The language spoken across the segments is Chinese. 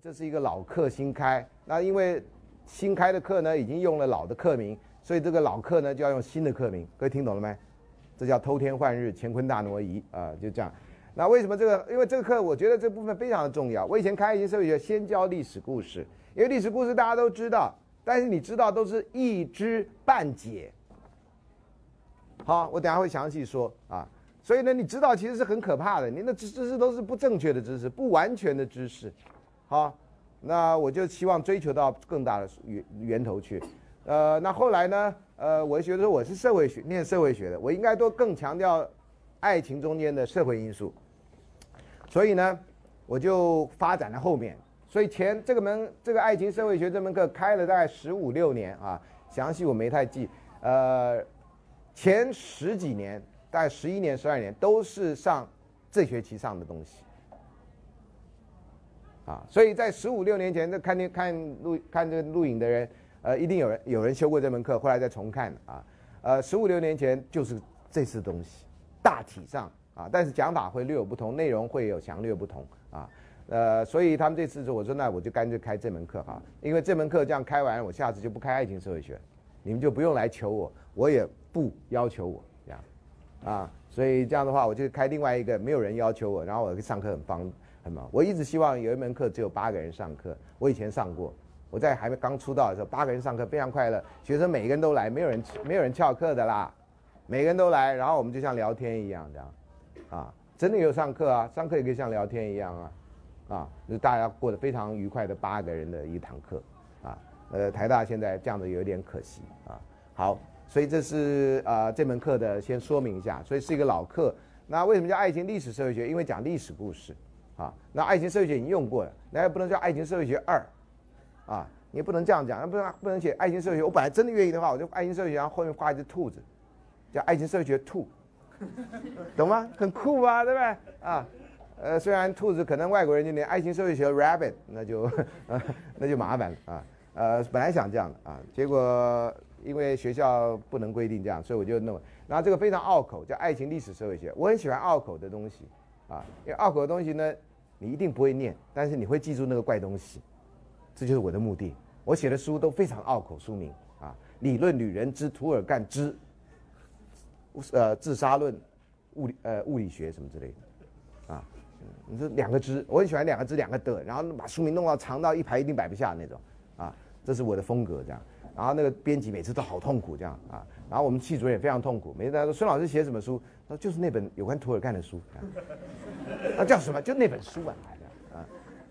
这是一个老课新开，那因为新开的课呢已经用了老的课名，所以这个老课呢就要用新的课名。各位听懂了没？这叫偷天换日，乾坤大挪移啊，就这样。那为什么这个？因为这个课我觉得这部分非常的重要。我以前开一些社会学先教历史故事，因为历史故事大家都知道，但是你知道都是一知半解。好，我等下会详细说啊。所以呢，你知道其实是很可怕的，你那知知识都是不正确的知识，不完全的知识。好，那我就希望追求到更大的源源头去。呃，那后来呢？呃，我觉得我是社会学念社会学的，我应该都更强调爱情中间的社会因素。所以呢，我就发展了后面。所以前这个门这个爱情社会学这门课开了大概十五六年啊，详细我没太记。呃，前十几年，大概十一年、十二年都是上这学期上的东西。啊，所以在十五六年前，这看那看录看这个录影的人，呃，一定有人有人修过这门课，后来再重看啊。呃，十五六年前就是这次东西，大体上啊，但是讲法会略有不同，内容会有强略不同啊。呃，所以他们这次说，我说那我就干脆开这门课哈，因为这门课这样开完，我下次就不开爱情社会学，你们就不用来求我，我也不要求我这样，啊，所以这样的话，我就开另外一个，没有人要求我，然后我上课很方。我一直希望有一门课只有八个人上课。我以前上过，我在还没刚出道的时候，八个人上课非常快乐，学生每个人都来，没有人没有人翘课的啦，每个人都来，然后我们就像聊天一样这样，啊，真的有上课啊，上课也可以像聊天一样啊，啊，就大家过得非常愉快的八个人的一堂课，啊，呃，台大现在这样子有点可惜啊。好，所以这是啊这门课的先说明一下，所以是一个老课。那为什么叫爱情历史社会学？因为讲历史故事。啊，那爱情社会学已经用过了，那也不能叫爱情社会学二，啊，你也不能这样讲，那不能不能写爱情社会学。我本来真的愿意的话，我就爱情社会学，然后后面画一只兔子，叫爱情社会学兔，懂吗？很酷吧，对不对？啊，呃，虽然兔子可能外国人就念爱情社会学 rabbit，那就 那就麻烦了啊。呃，本来想这样的啊，结果因为学校不能规定这样，所以我就弄。然后这个非常拗口，叫爱情历史社会学。我很喜欢拗口的东西。啊，因为拗口的东西呢，你一定不会念，但是你会记住那个怪东西，这就是我的目的。我写的书都非常拗口，书名啊，理论女人之图尔干之，呃，自杀论，物理呃物理学什么之类的，啊，你这两个之，我很喜欢两个之两个的，然后把书名弄到长到一排一定摆不下那种，啊，这是我的风格这样。然后那个编辑每次都好痛苦这样啊，然后我们系主任也非常痛苦，每次他说孙老师写什么书，他说就是那本有关涂尔干的书，啊那叫什么就那本书啊，啊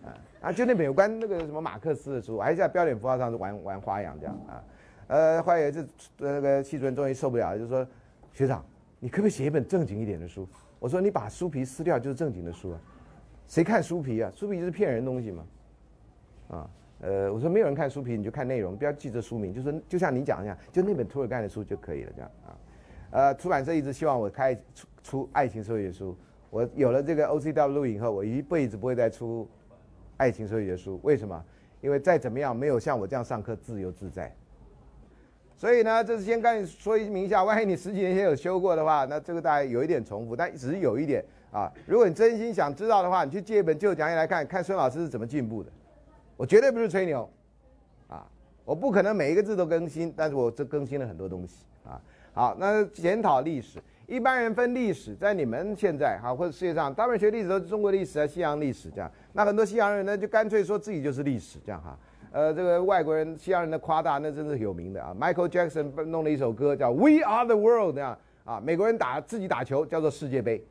啊啊就那本有关那个什么马克思的书，还是在标点符号上玩玩花样这样啊，呃后来有一次那个系主任终于受不了，就说学长你可不可以写一本正经一点的书？我说你把书皮撕掉就是正经的书啊，谁看书皮啊？书皮就是骗人东西嘛，啊。呃，我说没有人看书皮，你就看内容，不要记着书名，就是就像你讲一样，就那本托尔干的书就可以了，这样啊。呃，出版社一直希望我开出出爱情说学书，我有了这个 OCW 录影后，我一辈子不会再出爱情说学书。为什么？因为再怎么样，没有像我这样上课自由自在。所以呢，这是先跟你说明一下，万一你十几年前有修过的话，那这个大概有一点重复，但只是有一点啊。如果你真心想知道的话，你去借一本旧讲义来看看孙老师是怎么进步的。我绝对不是吹牛，啊，我不可能每一个字都更新，但是我这更新了很多东西啊。好，那检讨历史，一般人分历史，在你们现在哈或者世界上，大部分学历史都是中国历史啊、西洋历史这样。那很多西洋人呢，就干脆说自己就是历史这样哈。呃，这个外国人、西洋人的夸大，那真是有名的啊。Michael Jackson 弄了一首歌叫《We Are the World》这样啊，美国人打自己打球叫做世界杯，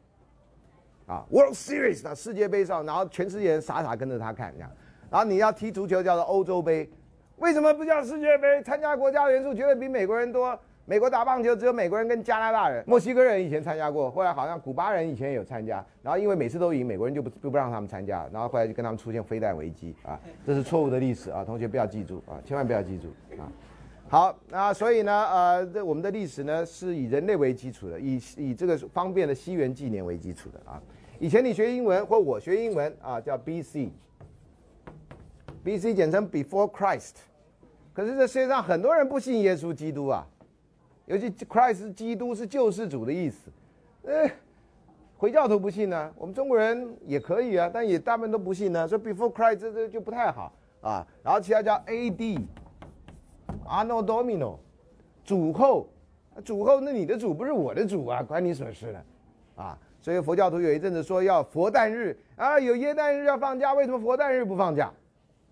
啊，World Series 啊，世界杯上，然后全世界人傻傻跟着他看这样。然后你要踢足球叫做欧洲杯，为什么不叫世界杯？参加国家人数绝对比美国人多。美国打棒球只有美国人跟加拿大人，墨西哥人以前参加过，后来好像古巴人以前也有参加。然后因为每次都赢，美国人就不就不让他们参加。然后后来就跟他们出现飞弹危机啊，这是错误的历史啊，同学不要记住啊，千万不要记住啊。好，那所以呢，呃，这我们的历史呢是以人类为基础的，以以这个方便的西元纪年为基础的啊。以前你学英文或我学英文啊，叫 B.C。B.C. 简称 Before Christ，可是这世界上很多人不信耶稣基督啊，尤其 Christ 基督是救世主的意思，呃，回教徒不信呢，我们中国人也可以啊，但也大部分都不信呢。说 Before Christ 这这就不太好啊。然后其他叫 A.D.，Anno Domino，主后，主后那你的主不是我的主啊，关你什么事呢？啊，所以佛教徒有一阵子说要佛诞日啊，有耶诞日要放假，为什么佛诞日不放假？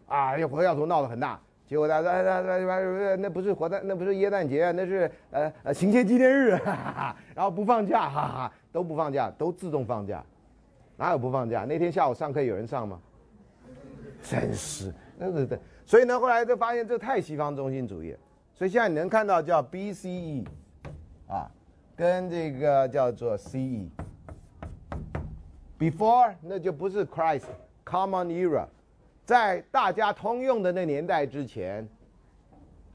啊，有佛教徒闹得很大。结果他说：“那那那那不是活诞，那不是耶诞节，那是呃呃行宪纪念日，哈哈哈，然后不放假，哈哈，都不放假，都自动放假，哪有不放假？那天下午上课有人上吗？真是，那对对，所以呢，后来就发现这太西方中心主义，所以现在你能看到叫 BCE，啊，跟这个叫做 CE，Before 那就不是 Christ，Common Era。”在大家通用的那年代之前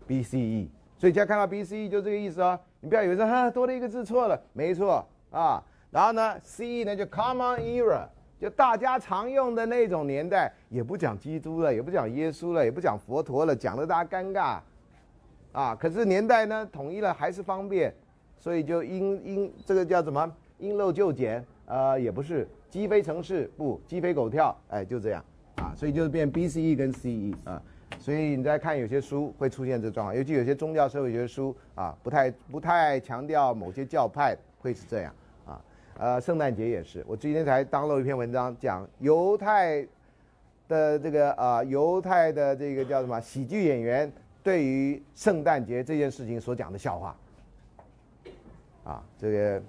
，BCE，所以现在看到 BCE 就这个意思哦。你不要以为说哈多了一个字错了，没错啊。然后呢，CE 呢就 Common Era，就大家常用的那种年代，也不讲基督了，也不讲耶稣了，也不讲佛陀了，讲的大家尴尬啊。可是年代呢统一了还是方便，所以就因因这个叫什么因陋就简，呃也不是鸡飞城市不鸡飞狗跳，哎就这样。啊，所以就是变 BCE 跟 CE 啊，所以你在看有些书会出现这状况，尤其有些宗教社会学书啊，不太不太强调某些教派会是这样啊。呃，圣诞节也是，我今天才当了一篇文章，讲犹太的这个啊，犹太的这个叫什么喜剧演员对于圣诞节这件事情所讲的笑话。啊，这个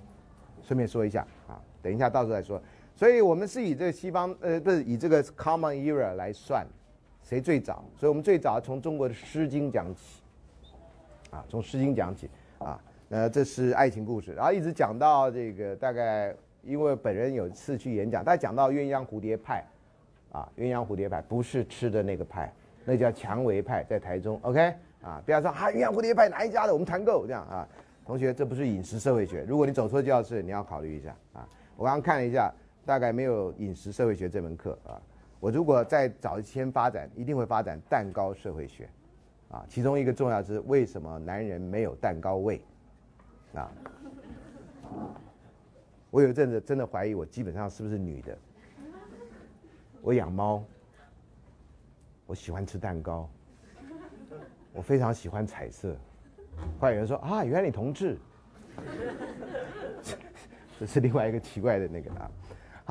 顺便说一下啊，等一下到时候再说。所以我们是以这个西方，呃，不是以这个 Common Era 来算，谁最早？所以我们最早从中国的《诗经》讲起，啊，从《诗经》讲起，啊，呃，这是爱情故事，然后一直讲到这个大概，因为本人有一次去演讲，他讲到鸳鸯蝴蝶派，啊，鸳鸯蝴蝶派不是吃的那个派，那叫蔷薇派，在台中，OK，啊，不要说啊，鸳鸯蝴蝶派哪一家的，我们团购这样啊，同学，这不是饮食社会学，如果你走错教室，你要考虑一下啊，我刚刚看了一下。大概没有饮食社会学这门课啊，我如果再早一天发展，一定会发展蛋糕社会学，啊，其中一个重要是为什么男人没有蛋糕味，啊，我有一阵子真的怀疑我基本上是不是女的，我养猫，我喜欢吃蛋糕，我非常喜欢彩色，后来有人说啊，原来你同志，这是另外一个奇怪的那个啊。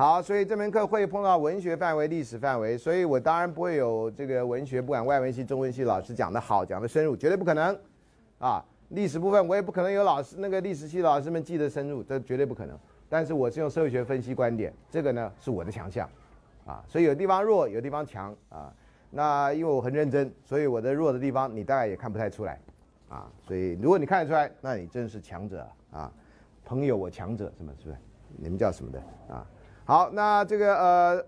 好，所以这门课会碰到文学范围、历史范围，所以我当然不会有这个文学，不管外文系、中文系老师讲的好、讲的深入，绝对不可能。啊，历史部分我也不可能有老师那个历史系老师们记得深入，这绝对不可能。但是我是用社会学分析观点，这个呢是我的强项，啊，所以有地方弱，有地方强啊。那因为我很认真，所以我的弱的地方你大概也看不太出来，啊，所以如果你看得出来，那你真是强者啊，朋友我强者什么是不是？你们叫什么的啊？好，那这个呃，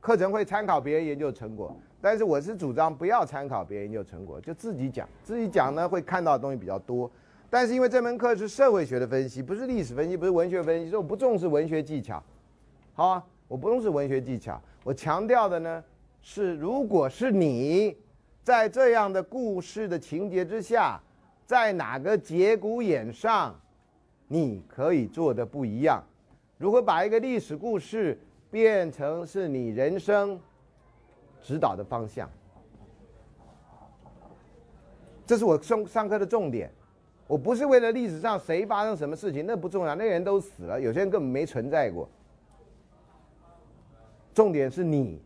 课程会参考别人研究成果，但是我是主张不要参考别人研究成果，就自己讲。自己讲呢，会看到的东西比较多。但是因为这门课是社会学的分析，不是历史分析，不是文学分析，所以我不重视文学技巧。好啊，我不重视文学技巧，我强调的呢是，如果是你在这样的故事的情节之下，在哪个节骨眼上，你可以做的不一样。如何把一个历史故事变成是你人生指导的方向？这是我上上课的重点。我不是为了历史上谁发生什么事情，那不重要，那人都死了，有些人根本没存在过。重点是你，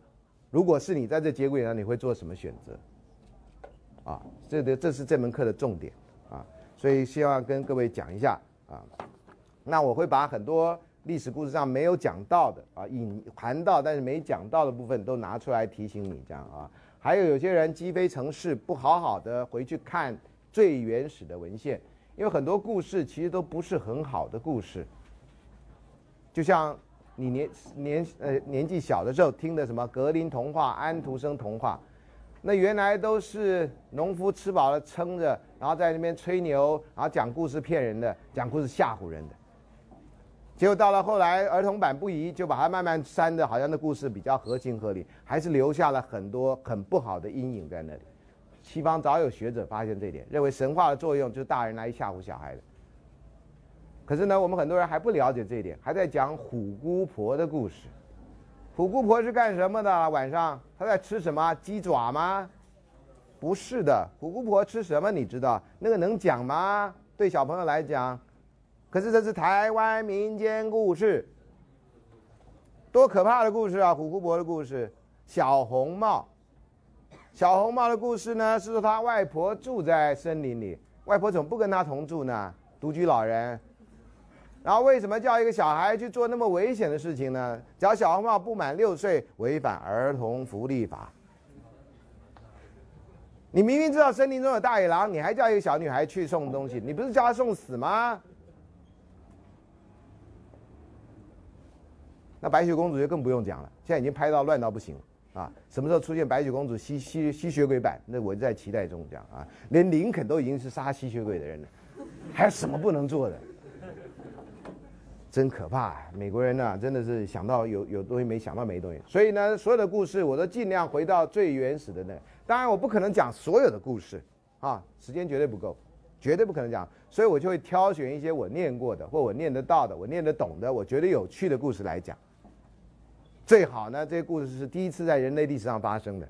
如果是你在这节骨眼上，你会做什么选择？啊，这个这是这门课的重点啊，所以希望跟各位讲一下啊。那我会把很多。历史故事上没有讲到的啊，隐含到但是没讲到的部分都拿出来提醒你，这样啊。还有有些人积非成是，不好好的回去看最原始的文献，因为很多故事其实都不是很好的故事。就像你年年呃年纪小的时候听的什么格林童话、安徒生童话，那原来都是农夫吃饱了撑着，然后在那边吹牛，然后讲故事骗人的，讲故事吓唬人的。结果到了后来，儿童版不宜，就把它慢慢删的，好像那故事比较合情合理，还是留下了很多很不好的阴影在那里。西方早有学者发现这点，认为神话的作用就是大人来吓唬小孩的。可是呢，我们很多人还不了解这一点，还在讲虎姑婆的故事。虎姑婆是干什么的？晚上她在吃什么？鸡爪吗？不是的，虎姑婆吃什么？你知道那个能讲吗？对小朋友来讲，可是这是台湾民间故事，多可怕的故事啊！虎姑婆的故事，小红帽。小红帽的故事呢，是说他外婆住在森林里，外婆怎么不跟他同住呢？独居老人。然后为什么叫一个小孩去做那么危险的事情呢？只要小红帽不满六岁，违反儿童福利法。你明明知道森林中有大野狼，你还叫一个小女孩去送东西，你不是叫她送死吗？那白雪公主就更不用讲了，现在已经拍到乱到不行了。啊，什么时候出现白雪公主吸吸吸血鬼版？那我在期待中讲啊，连林肯都已经是杀吸血鬼的人了，还有什么不能做的？真可怕啊！美国人呢，真的是想到有有东西没想到没东西。所以呢，所有的故事我都尽量回到最原始的那。当然，我不可能讲所有的故事啊，时间绝对不够，绝对不可能讲。所以我就会挑选一些我念过的，或我念得到的，我念得懂的，我觉得有趣的故事来讲。最好呢，这个故事是第一次在人类历史上发生的，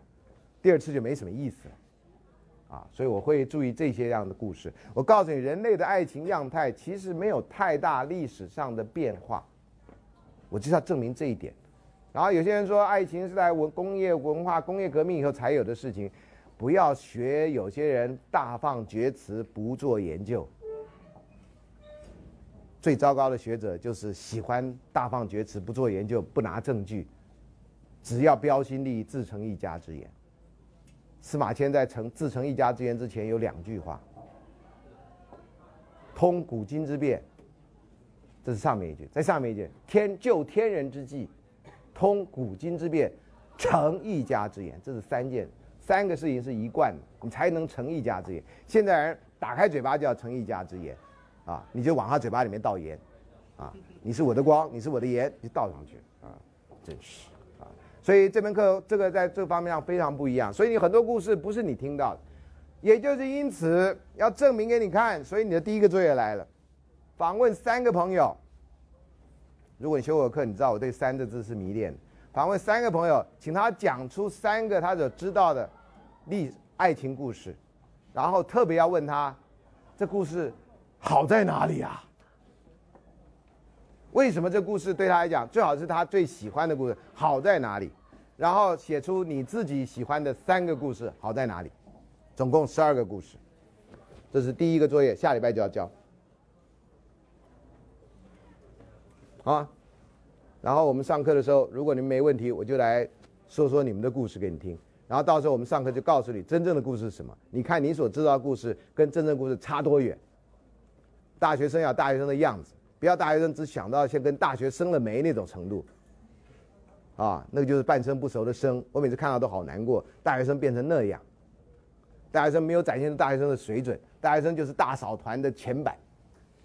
第二次就没什么意思了，啊，所以我会注意这些样的故事。我告诉你，人类的爱情样态其实没有太大历史上的变化，我就是要证明这一点。然后有些人说，爱情是在文工业文化、工业革命以后才有的事情，不要学有些人大放厥词，不做研究。最糟糕的学者就是喜欢大放厥词，不做研究，不拿证据，只要标新立异，自成一家之言。司马迁在成自成一家之言之前有两句话：通古今之变，这是上面一句；在上面一句，天就天人之际，通古今之变，成一家之言。这是三件，三个事情是一贯的，你才能成一家之言。现在人打开嘴巴就要成一家之言。啊，你就往他嘴巴里面倒盐，啊，你是我的光，你是我的盐，就倒上去，啊，真是，啊，所以这门课这个在这方面上非常不一样，所以你很多故事不是你听到的，也就是因此要证明给你看，所以你的第一个作业来了，访问三个朋友，如果你修我的课，你知道我对三个字是迷恋，访问三个朋友，请他讲出三个他所知道的历爱情故事，然后特别要问他，这故事。好在哪里啊？为什么这故事对他来讲最好是他最喜欢的故事？好在哪里？然后写出你自己喜欢的三个故事，好在哪里？总共十二个故事，这是第一个作业，下礼拜就要交。啊，然后我们上课的时候，如果你们没问题，我就来说说你们的故事给你听。然后到时候我们上课就告诉你真正的故事是什么。你看你所知道的故事跟真正故事差多远？大学生要大学生的样子，不要大学生只想到像跟大学生了没那种程度，啊，那个就是半生不熟的生。我每次看到都好难过，大学生变成那样，大学生没有展现出大学生的水准，大学生就是大嫂团的前版，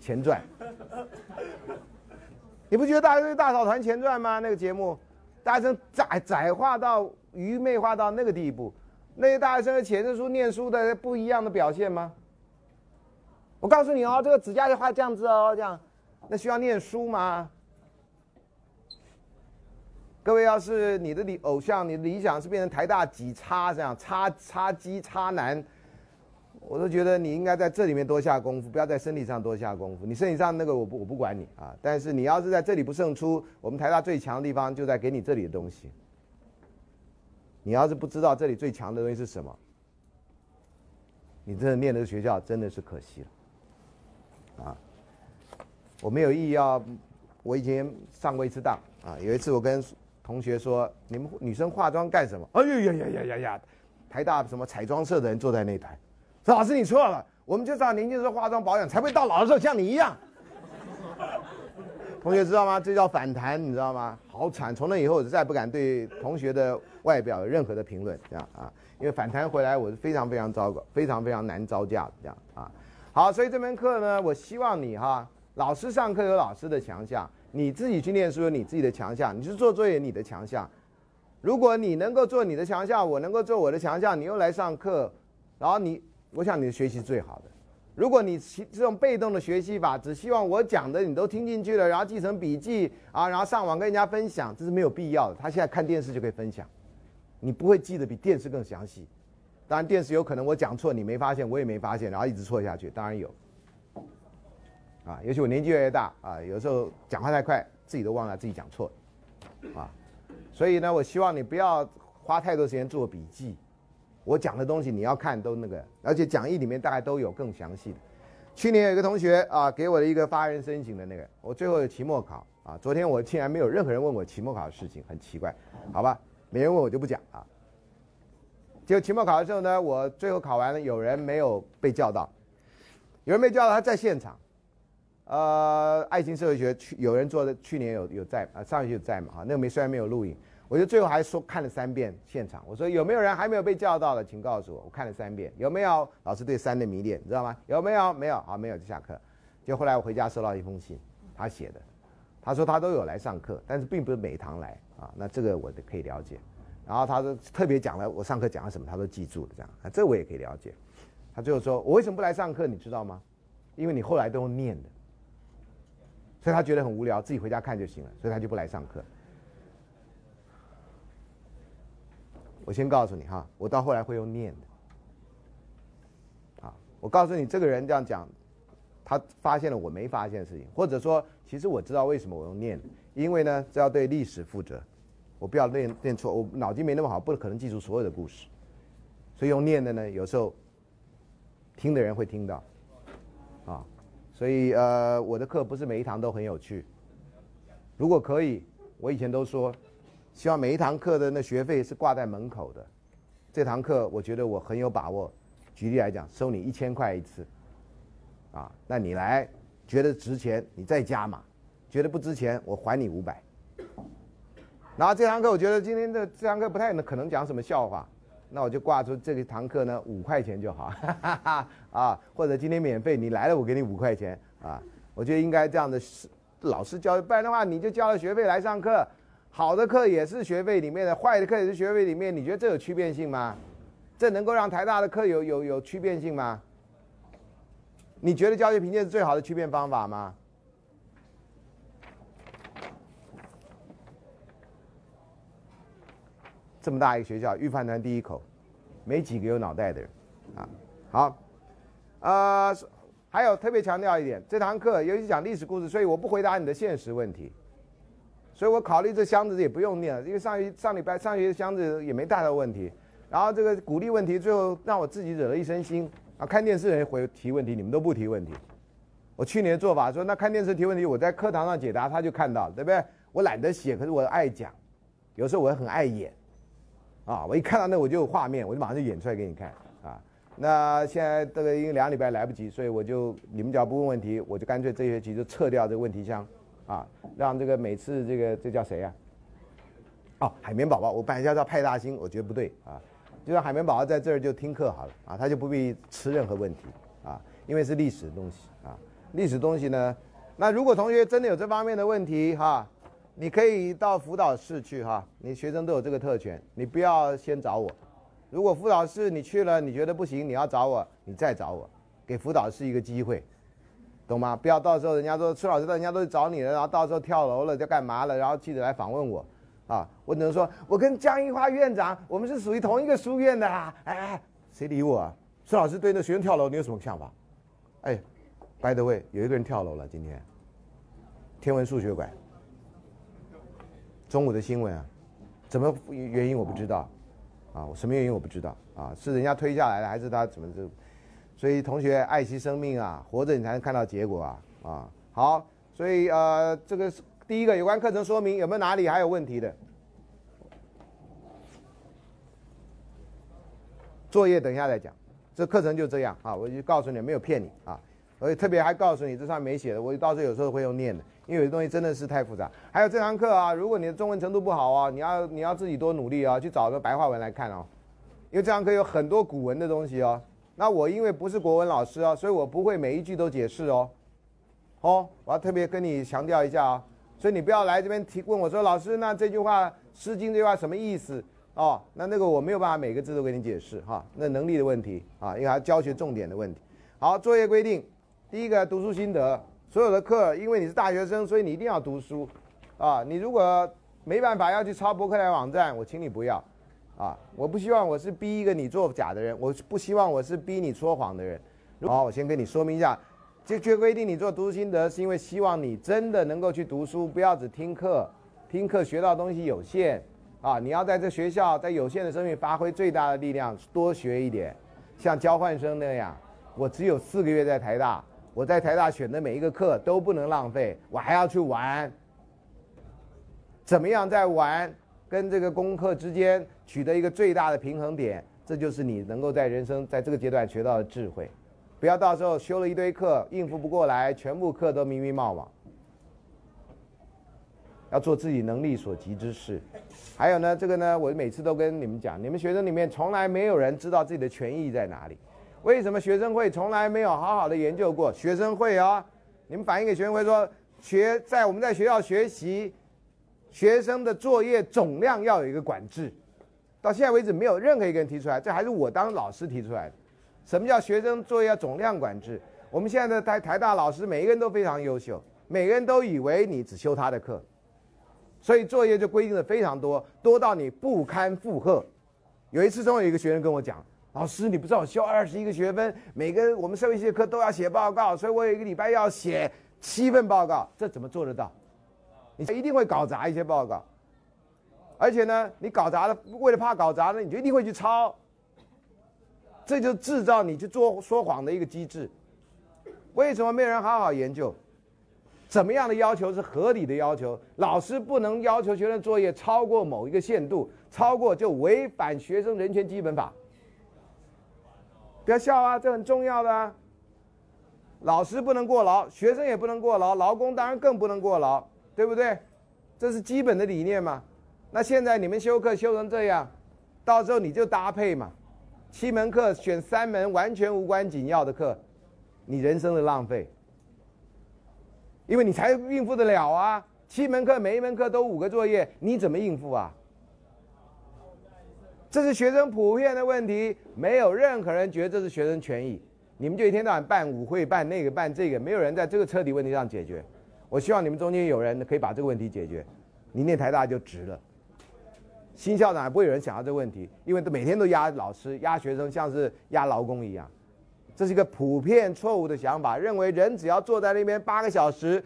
前传。你不觉得大学生大嫂团前传吗？那个节目，大学生窄窄化到愚昧化到那个地步，那些大学生的前证书念书的不一样的表现吗？我告诉你哦，这个指甲要画这样子哦，这样，那需要念书吗？各位，要是你的理偶像，你的理想是变成台大几差这样，差差鸡差男，我都觉得你应该在这里面多下功夫，不要在身体上多下功夫。你身体上那个我不我不管你啊，但是你要是在这里不胜出，我们台大最强的地方就在给你这里的东西。你要是不知道这里最强的东西是什么，你真的念这个学校真的是可惜了。啊，我没有意要，我以前上过一次当啊。有一次我跟同学说：“你们女生化妆干什么？”哎呀呀呀呀呀呀！台大什么彩妆社的人坐在那台，说：“老师你错了，我们就是要年轻时候化妆保养，才会到老的时候像你一样。” 同学知道吗？这叫反弹，你知道吗？好惨！从那以后我就再不敢对同学的外表有任何的评论，这样啊，因为反弹回来我是非常非常糟糕，非常非常难招架，这样啊。好，所以这门课呢，我希望你哈，老师上课有老师的强项，你自己去念书有你自己的强项，你去做作业你的强项。如果你能够做你的强项，我能够做我的强项，你又来上课，然后你，我想你的学习最好的。如果你这种被动的学习法，只希望我讲的你都听进去了，然后记成笔记啊，然后上网跟人家分享，这是没有必要的。他现在看电视就可以分享，你不会记得比电视更详细。当然电视有可能我讲错，你没发现，我也没发现，然后一直错下去，当然有。啊，尤其我年纪越来越大啊，有时候讲话太快，自己都忘了自己讲错，啊，所以呢，我希望你不要花太多时间做笔记。我讲的东西你要看都那个，而且讲义里面大概都有更详细的。去年有一个同学啊，给我的一个发人深省的那个，我最后有期末考啊，昨天我竟然没有任何人问我期末考的事情，很奇怪，好吧，没人问我就不讲啊。就期末考的时候呢，我最后考完了，有人没有被叫到，有人没叫到，他在现场。呃，爱情社会学去有人做的，去年有有在啊，上学期有在嘛哈，那个没虽然没有录影。我就最后还说看了三遍现场，我说有没有人还没有被叫到的，请告诉我。我看了三遍，有没有老师对三的迷恋，你知道吗？有没有？没有，好，没有就下课。就后来我回家收到一封信，他写的，他说他都有来上课，但是并不是每堂来啊。那这个我可以了解。然后他说特别讲了我上课讲了什么，他都记住了这样。啊，这我也可以了解。他最后说我为什么不来上课，你知道吗？因为你后来都念的，所以他觉得很无聊，自己回家看就行了，所以他就不来上课。我先告诉你哈，我到后来会用念的。啊，我告诉你，这个人这样讲，他发现了我没发现的事情，或者说，其实我知道为什么我用念，因为呢，这要对历史负责，我不要念念错，我脑筋没那么好，不可能记住所有的故事，所以用念的呢，有时候听的人会听到，啊，所以呃，我的课不是每一堂都很有趣，如果可以，我以前都说。希望每一堂课的那学费是挂在门口的。这堂课我觉得我很有把握。举例来讲，收你一千块一次，啊，那你来觉得值钱，你再加嘛；觉得不值钱，我还你五百。然后这堂课我觉得今天的这堂课不太可能讲什么笑话，那我就挂出这一堂课呢五块钱就好，哈哈哈啊，或者今天免费，你来了我给你五块钱啊。我觉得应该这样的是老师教，不然的话你就交了学费来上课。好的课也是学费里面的，坏的课也是学费里面。你觉得这有区别性吗？这能够让台大的课有有有区别性吗？你觉得教学评鉴是最好的区别方法吗？这么大一个学校，预饭团第一口，没几个有脑袋的人，啊，好，呃，还有特别强调一点，这堂课尤其讲历史故事，所以我不回答你的现实问题。所以我考虑这箱子也不用念了，因为上一上礼拜上学期箱子也没大的问题。然后这个鼓励问题，最后让我自己惹了一身腥。啊，看电视人回提问题，你们都不提问题。我去年做法说，那看电视提问题，我在课堂上解答，他就看到了，对不对？我懒得写，可是我爱讲，有时候我很爱演。啊，我一看到那我就有画面，我就马上就演出来给你看。啊，那现在这个因为两礼拜来不及，所以我就你们只要不问问题，我就干脆这学期就撤掉这个问题箱。啊，让这个每次这个这叫谁呀？哦，海绵宝宝，我本来叫叫派大星，我觉得不对啊，就让海绵宝宝在这儿就听课好了啊，他就不必吃任何问题啊，因为是历史的东西啊，历史东西呢，那如果同学真的有这方面的问题哈，你可以到辅导室去哈，你学生都有这个特权，你不要先找我，如果辅导室你去了你觉得不行，你要找我，你再找我，给辅导室一个机会。懂吗？不要到时候人家说崔老师，人家都去找你了，然后到时候跳楼了，在干嘛了？然后记者来访问我，啊，我只能说，我跟江一花院长，我们是属于同一个书院的啦。哎，谁理我啊？崔老师对那学生跳楼，你有什么想法？哎，by the way，有一个人跳楼了，今天，天文数学馆，中午的新闻啊，怎么原因我不知道，啊，什么原因我不知道，啊，是人家推下来的，还是他怎么这？所以同学爱惜生命啊，活着你才能看到结果啊啊好，所以呃这个第一个有关课程说明有没有哪里还有问题的？作业等一下再讲，这课程就这样啊，我就告诉你没有骗你啊，我特别还告诉你这上面没写的，我到时候有时候会用念的，因为有些东西真的是太复杂。还有这堂课啊，如果你的中文程度不好啊，你要你要自己多努力啊，去找个白话文来看哦，因为这堂课有很多古文的东西哦。那我因为不是国文老师啊，所以我不会每一句都解释哦。哦，我要特别跟你强调一下啊，所以你不要来这边提问我说老师，那这句话《诗经》这句话什么意思？哦，那那个我没有办法每个字都给你解释哈，那能力的问题啊，因为还教学重点的问题。好，作业规定，第一个读书心得，所有的课，因为你是大学生，所以你一定要读书，啊，你如果没办法要去抄博客来网站，我请你不要，啊，我不希望我是逼一个你做假的人，我不希望我是逼你说谎的人。好，我先跟你说明一下，这这规定你做读书心得，是因为希望你真的能够去读书，不要只听课，听课学到东西有限，啊，你要在这学校在有限的生命发挥最大的力量，多学一点，像交换生那样。我只有四个月在台大，我在台大选的每一个课都不能浪费，我还要去玩。怎么样在玩跟这个功课之间取得一个最大的平衡点？这就是你能够在人生在这个阶段学到的智慧。不要到时候修了一堆课应付不过来，全部课都迷迷冒冒。要做自己能力所及之事。还有呢，这个呢，我每次都跟你们讲，你们学生里面从来没有人知道自己的权益在哪里。为什么学生会从来没有好好的研究过？学生会啊，你们反映给学生会说，学在我们在学校学习，学生的作业总量要有一个管制。到现在为止，没有任何一个人提出来，这还是我当老师提出来的。什么叫学生作业要总量管制？我们现在的台台大老师每一个人都非常优秀，每个人都以为你只修他的课，所以作业就规定的非常多，多到你不堪负荷。有一次，中有一个学生跟我讲。老师，你不知道我修二十一个学分，每个我们社会系课都要写报告，所以我有一个礼拜要写七份报告，这怎么做得到？你一定会搞砸一些报告，而且呢，你搞砸了，为了怕搞砸呢，你就一定会去抄，这就制造你去做说谎的一个机制。为什么没有人好好研究？怎么样的要求是合理的要求？老师不能要求学生作业超过某一个限度，超过就违反学生人权基本法。不要笑啊，这很重要的啊。老师不能过劳，学生也不能过劳，劳工当然更不能过劳，对不对？这是基本的理念嘛。那现在你们修课修成这样，到时候你就搭配嘛，七门课选三门完全无关紧要的课，你人生的浪费，因为你才应付得了啊。七门课每一门课都五个作业，你怎么应付啊？这是学生普遍的问题，没有任何人觉得这是学生权益。你们就一天到晚办舞会、办那个、办这个，没有人在这个彻底问题上解决。我希望你们中间有人可以把这个问题解决，你念台大就值了。新校长也不会有人想到这个问题，因为每天都压老师、压学生，像是压劳工一样。这是一个普遍错误的想法，认为人只要坐在那边八个小时，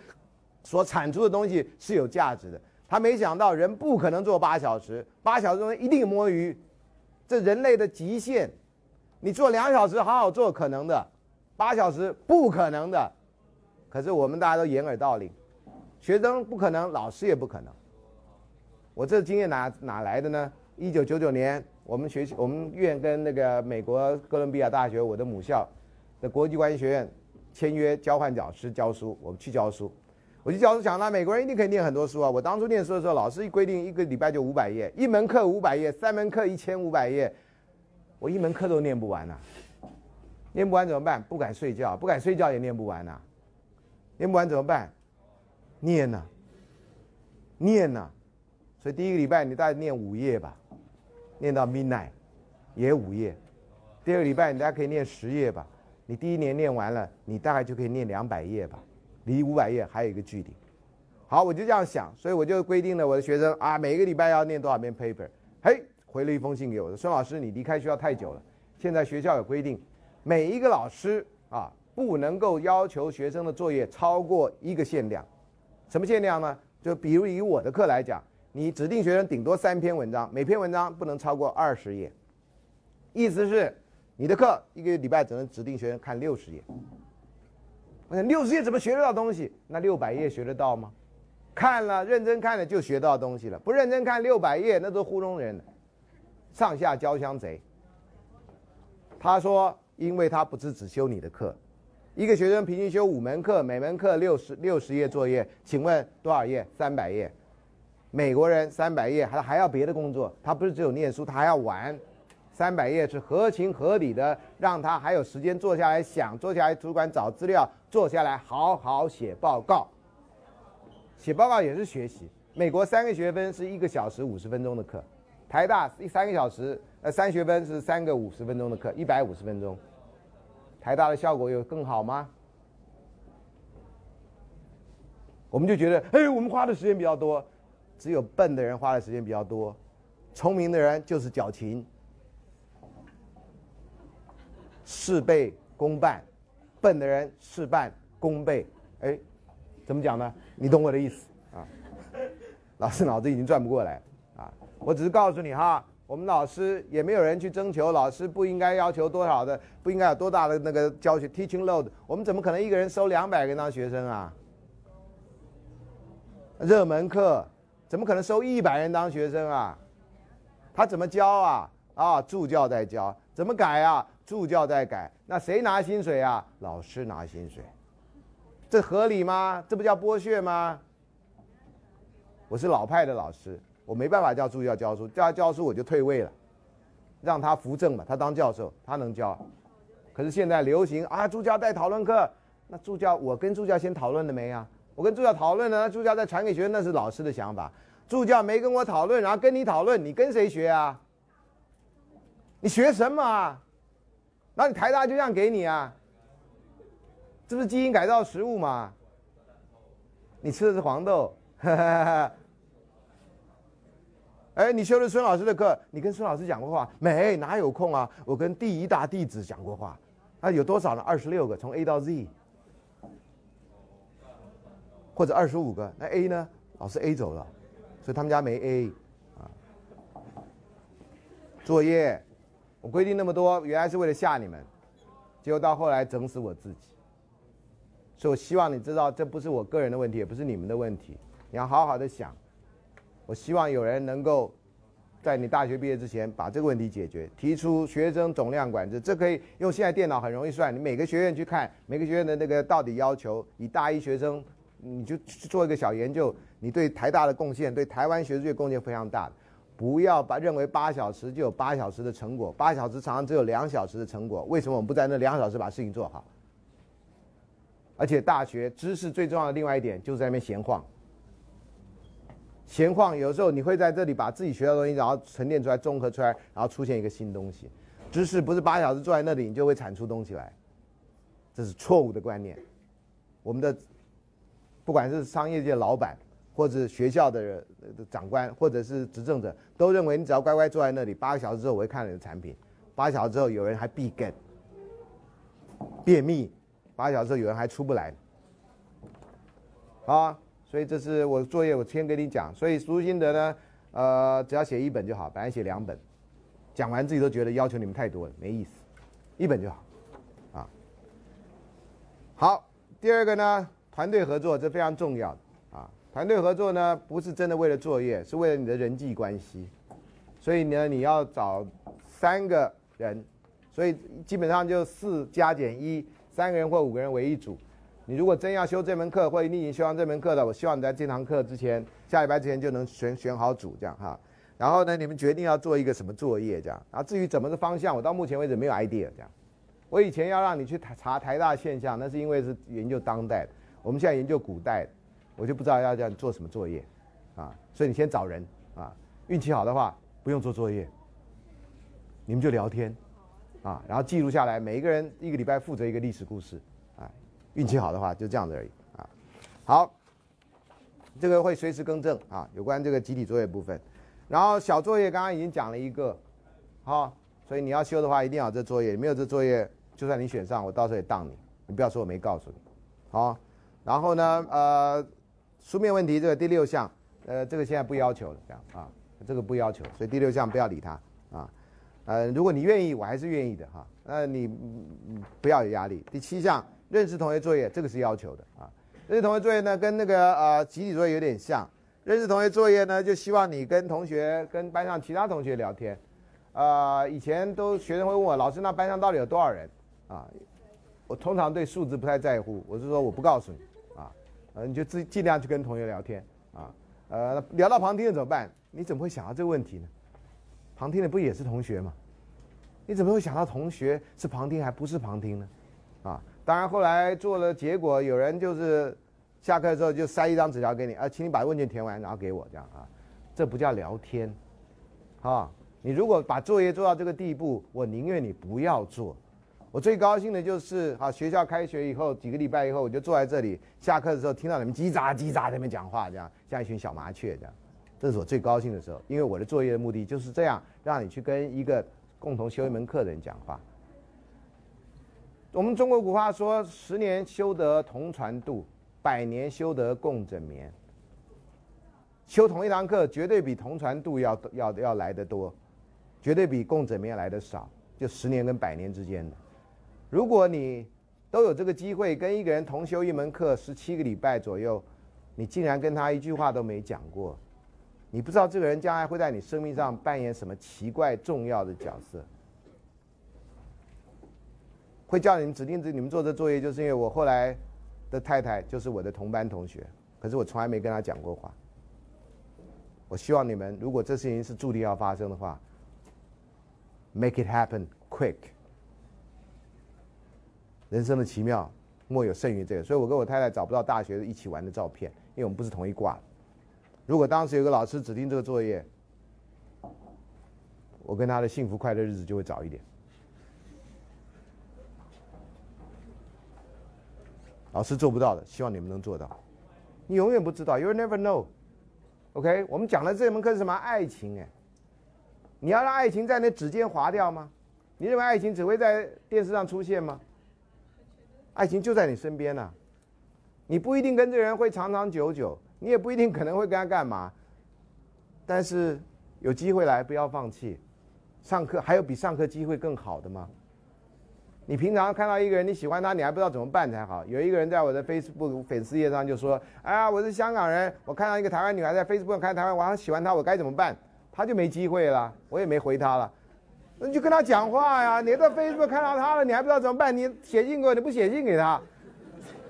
所产出的东西是有价值的。他没想到人不可能做八小时，八小时中一定摸鱼。这人类的极限，你做两小时好好做可能的，八小时不可能的。可是我们大家都掩耳盗铃，学生不可能，老师也不可能。我这经验哪哪来的呢？一九九九年，我们学习我们院跟那个美国哥伦比亚大学我的母校的国际关系学院签约交换讲师教书，我们去教书。我就教书讲，那美国人一定可以念很多书啊！我当初念书的时候，老师一规定一个礼拜就五百页，一门课五百页，三门课一千五百页，我一门课都念不完呐！念不完怎么办？不敢睡觉，不敢睡觉也念不完呐！念不完怎么办？念呐，念呐！所以第一个礼拜你大概念五页吧，念到 midnight 也五页。第二个礼拜你大概可以念十页吧，你第一年念完了，你大概就可以念两百页吧。离五百页还有一个距离，好，我就这样想，所以我就规定了我的学生啊，每个礼拜要念多少篇 paper。嘿，回了一封信给我，孙老师，你离开学校太久了，现在学校有规定，每一个老师啊，不能够要求学生的作业超过一个限量。什么限量呢？就比如以我的课来讲，你指定学生顶多三篇文章，每篇文章不能超过二十页。意思是，你的课一个礼拜只能指定学生看六十页。我想六十页怎么学得到东西？那六百页学得到吗？看了认真看了就学到东西了，不认真看六百页那都糊弄人，上下交相贼。他说，因为他不是只修你的课，一个学生平均修五门课，每门课六十六十页作业，请问多少页？三百页。美国人三百页还还要别的工作，他不是只有念书，他还要玩。三百页是合情合理的，让他还有时间坐下来想，坐下来图书馆找资料，坐下来好好写报告。写报告也是学习。美国三个学分是一个小时五十分钟的课，台大一三个小时，呃三学分是三个五十分钟的课，一百五十分钟。台大的效果有更好吗？我们就觉得，哎，我们花的时间比较多，只有笨的人花的时间比较多，聪明的人就是矫情，事倍功半，笨的人事半功倍。哎，怎么讲呢？你懂我的意思啊？老师脑子已经转不过来啊！我只是告诉你哈，我们老师也没有人去征求，老师不应该要求多少的，不应该有多大的那个教学 teaching load，我们怎么可能一个人收两百个人当学生啊？热门课怎么可能收一百人当学生啊？他怎么教啊？啊，助教在教，怎么改啊？助教在改，那谁拿薪水啊？老师拿薪水。这合理吗？这不叫剥削吗？我是老派的老师，我没办法叫助教教书，叫他教书我就退位了，让他扶正嘛，他当教授，他能教。可是现在流行啊，助教带讨论课，那助教我跟助教先讨论了没啊？我跟助教讨论了，那助教再传给学生，那是老师的想法。助教没跟我讨论，然后跟你讨论，你跟谁学啊？你学什么啊？那你台大就这样给你啊？这不是基因改造食物吗？你吃的是黄豆，哎，你修了孙老师的课，你跟孙老师讲过话没？哪有空啊？我跟第一大弟子讲过话，啊，有多少呢？二十六个，从 A 到 Z，或者二十五个。那 A 呢？老师 A 走了，所以他们家没 A，啊。作业，我规定那么多，原来是为了吓你们，结果到后来整死我自己。所以，我希望你知道，这不是我个人的问题，也不是你们的问题。你要好好的想。我希望有人能够在你大学毕业之前把这个问题解决，提出学生总量管制。这可以用现在电脑很容易算。你每个学院去看，每个学院的那个到底要求，以大一学生，你就去做一个小研究。你对台大的贡献，对台湾学术界贡献非常大。不要把认为八小时就有八小时的成果，八小时常常只有两小时的成果。为什么我们不在那两小时把事情做好？而且大学知识最重要的另外一点就是在那边闲晃，闲晃有时候你会在这里把自己学到的东西，然后沉淀出来、综合出来，然后出现一个新东西。知识不是八小时坐在那里你就会产出东西来，这是错误的观念。我们的不管是商业界老板，或者学校的长官，或者是执政者，都认为你只要乖乖坐在那里，八个小时之后我会看你的产品。八小时之后有人还必 get 便秘。八小时之后有人还出不来，啊，所以这是我作业，我先跟你讲。所以读心得呢，呃，只要写一本就好，本来写两本，讲完自己都觉得要求你们太多了，没意思，一本就好，啊。好，第二个呢，团队合作这非常重要。团队合作呢，不是真的为了作业，是为了你的人际关系。所以呢，你要找三个人，所以基本上就四加减一。三个人或五个人为一组，你如果真要修这门课，或者你已经修完这门课了，我希望你在这堂课之前，下礼拜之前就能选选好组，这样哈。然后呢，你们决定要做一个什么作业，这样。然后至于怎么个方向，我到目前为止没有 idea，这样。我以前要让你去查台大现象，那是因为是研究当代的，我们现在研究古代，我就不知道要叫你做什么作业，啊，所以你先找人啊，运气好的话不用做作业，你们就聊天。啊，然后记录下来，每一个人一个礼拜负责一个历史故事，啊，运气好的话就这样子而已啊。好，这个会随时更正啊，有关这个集体作业部分。然后小作业刚刚已经讲了一个，好，所以你要修的话一定要这作业，没有这作业，就算你选上，我到时候也当你，你不要说我没告诉你，好。然后呢，呃，书面问题这个第六项，呃，这个现在不要求了，这样啊，这个不要求，所以第六项不要理他啊。呃，如果你愿意，我还是愿意的哈。那你不要有压力。第七项，认识同学作业，这个是要求的啊。认识同学作业呢，跟那个呃集体作业有点像。认识同学作业呢，就希望你跟同学、跟班上其他同学聊天。啊，以前都学生会问我，老师，那班上到底有多少人？啊，我通常对数字不太在乎，我是说我不告诉你。呃，你就自尽量去跟同学聊天啊。呃，聊到旁听的怎么办？你怎么会想到这个问题呢？旁听的不也是同学吗？你怎么会想到同学是旁听还不是旁听呢？啊，当然后来做了，结果有人就是下课之后就塞一张纸条给你，啊，请你把问卷填完，然后给我这样啊，这不叫聊天，啊，你如果把作业做到这个地步，我宁愿你不要做，我最高兴的就是啊，学校开学以后几个礼拜以后，我就坐在这里，下课的时候听到你们叽喳叽喳在那边讲话，这样像一群小麻雀这样，这是我最高兴的时候，因为我的作业的目的就是这样，让你去跟一个共同修一门课的人讲话。我们中国古话说：“十年修得同船渡，百年修得共枕眠。”修同一堂课，绝对比同船渡要要要来得多，绝对比共枕眠来的少，就十年跟百年之间的。如果你都有这个机会跟一个人同修一门课十七个礼拜左右，你竟然跟他一句话都没讲过，你不知道这个人将来会在你生命上扮演什么奇怪重要的角色。会叫你指定你们做这作业，就是因为我后来的太太就是我的同班同学，可是我从来没跟他讲过话。我希望你们，如果这事情是注定要发生的话，make it happen quick。人生的奇妙，莫有胜于这个。所以我跟我太太找不到大学一起玩的照片，因为我们不是同一挂。如果当时有个老师指定这个作业，我跟他的幸福快乐日子就会早一点。老师做不到的，希望你们能做到。你永远不知道，you never know。OK，我们讲的这门课是什么？爱情哎，你要让爱情在那指尖划掉吗？你认为爱情只会在电视上出现吗？爱情就在你身边呢，你不一定跟这个人会长长久久，你也不一定可能会跟他干嘛，但是有机会来不要放弃。上课还有比上课机会更好的吗？你平常看到一个人你喜欢他，你还不知道怎么办才好。有一个人在我的 Facebook 粉丝页上就说：“哎呀，我是香港人，我看到一个台湾女孩在 Facebook 看台湾，我很喜欢她，我该怎么办？”他就没机会了，我也没回他了。那你就跟他讲话呀！你在 Facebook 看到他了，你还不知道怎么办？你写信给我，你不写信给他，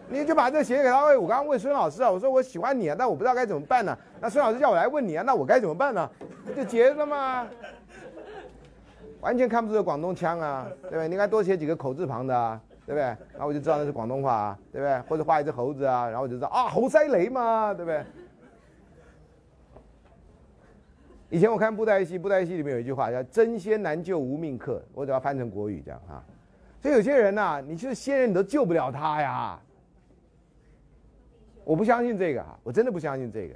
你就把这写给他。喂，我刚刚问孙老师啊，我说我喜欢你啊，但我不知道该怎么办呢。那孙老师叫我来问你啊，那我该怎么办呢？就结了嘛，完全看不出广东腔啊，对不对？你应该多写几个口字旁的啊，对不对？然后我就知道那是广东话啊，对不对？或者画一只猴子啊，然后我就知道啊，猴塞雷嘛，对不对？以前我看布袋戏，布袋戏里面有一句话叫“真仙难救无命客”，我只要翻成国语这样哈。所以有些人呐，你是仙人，你都救不了他呀。我不相信这个哈，我真的不相信这个。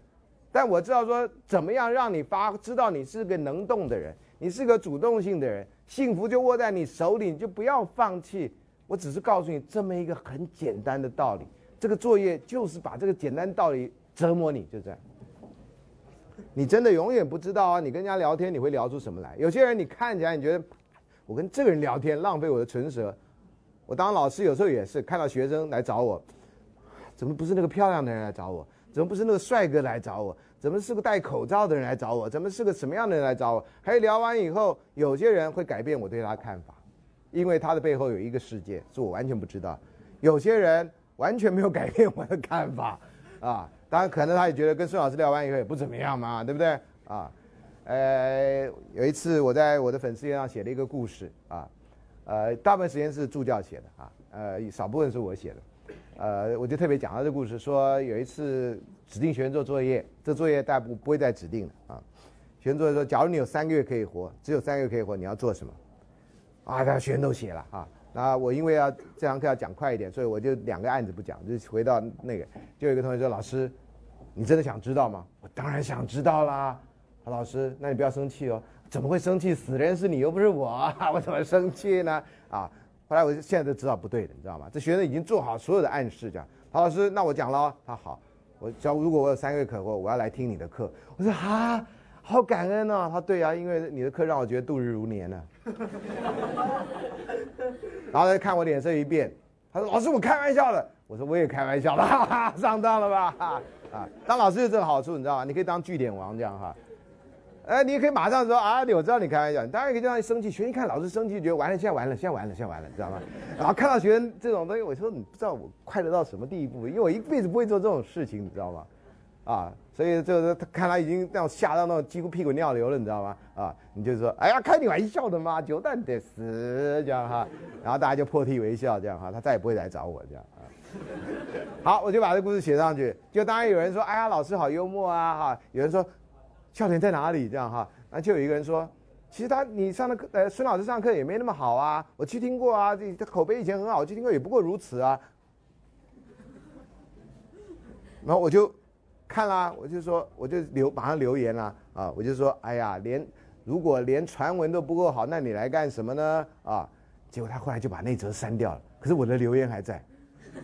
但我知道说，怎么样让你发知道你是个能动的人，你是个主动性的人，幸福就握在你手里，你就不要放弃。我只是告诉你这么一个很简单的道理，这个作业就是把这个简单道理折磨你，就这样。你真的永远不知道啊！你跟人家聊天，你会聊出什么来？有些人你看起来你觉得，我跟这个人聊天浪费我的唇舌。我当老师有时候也是看到学生来找我，怎么不是那个漂亮的人来找我？怎么不是那个帅哥来找我？怎么是个戴口罩的人来找我？怎么是个什么样的人来找我？还有聊完以后，有些人会改变我对他的看法，因为他的背后有一个世界是我完全不知道。有些人完全没有改变我的看法，啊。当然，可能他也觉得跟孙老师聊完以后也不怎么样嘛，对不对？啊，呃，有一次我在我的粉丝页上写了一个故事啊，呃，大部分时间是助教写的啊，呃，少部分是我写的，呃，我就特别讲到这故事，说有一次指定学生做作业，这作业大部不会再指定的啊，学生作业说，假如你有三个月可以活，只有三个月可以活，你要做什么？啊，大家学生都写了啊。那我因为要这堂课要讲快一点，所以我就两个案子不讲，就回到那个。就有一个同学说：“老师，你真的想知道吗？”我当然想知道啦。老师，那你不要生气哦。怎么会生气？死人是你，又不是我，我怎么生气呢？啊！后来我就现在都知道不对的，你知道吗？这学生已经做好所有的暗示，讲陶老师，那我讲了。他好，我教如果我有三个月可活，我要来听你的课。我说啊，好感恩哦。他对啊，因为你的课让我觉得度日如年呢。然后他就看我脸色一变，他说：“老师，我开玩笑的。”我说：“我也开玩笑的，哈哈，上当了吧？” 啊，当老师有这个好处，你知道吗？你可以当据点王这样哈。哎，你可以马上说啊，我知道你开玩笑。当然可以这样生气，学生一看老师生气，觉得完了，现在完了，现在完了，现在完了，知道吗？然后看到学生这种东西，我说你不知道我快乐到什么地步，因为我一辈子不会做这种事情，你知道吗？啊。所以就是他看他已经那样吓到那种几乎屁滚尿流了，你知道吗？啊，你就说，哎呀，开你玩笑的嘛，九蛋得死这样哈，然后大家就破涕为笑这样哈，他再也不会来找我这样啊。好，我就把这故事写上去。就当然有人说，哎呀，老师好幽默啊哈，有人说，笑点在哪里这样哈，那就有一个人说，其实他你上的课，呃，孙老师上课也没那么好啊，我去听过啊，这他口碑以前很好，我去听过也不过如此啊。然后我就看啦，我就说，我就留马上留言啦，啊，我就说，哎呀，连如果连传闻都不够好，那你来干什么呢？啊，结果他后来就把那则删掉了，可是我的留言还在。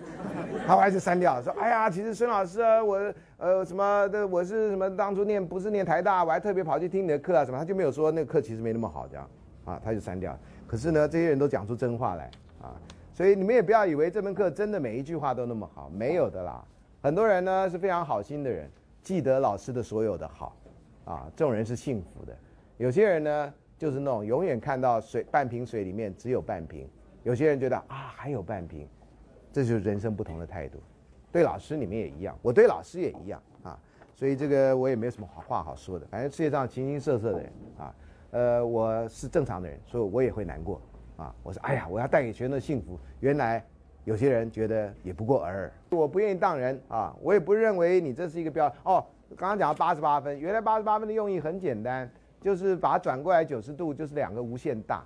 他还是删掉，说：“哎呀，其实孙老师啊，我呃什么的，我是什么当初念不是念台大，我还特别跑去听你的课啊什么。”他就没有说那个课其实没那么好这样，啊，他就删掉。可是呢，这些人都讲出真话来啊，所以你们也不要以为这门课真的每一句话都那么好，没有的啦。很多人呢是非常好心的人，记得老师的所有的好，啊，这种人是幸福的。有些人呢就是那种永远看到水半瓶水里面只有半瓶，有些人觉得啊还有半瓶。这就是人生不同的态度，对老师你们也一样，我对老师也一样啊，所以这个我也没有什么好话好说的。反正世界上形形色色的人啊，呃，我是正常的人，所以我也会难过啊。我说，哎呀，我要带给学生的幸福。原来有些人觉得也不过尔尔。我不愿意当人啊，我也不认为你这是一个标哦。刚刚讲到八十八分，原来八十八分的用意很简单，就是把它转过来九十度，就是两个无限大。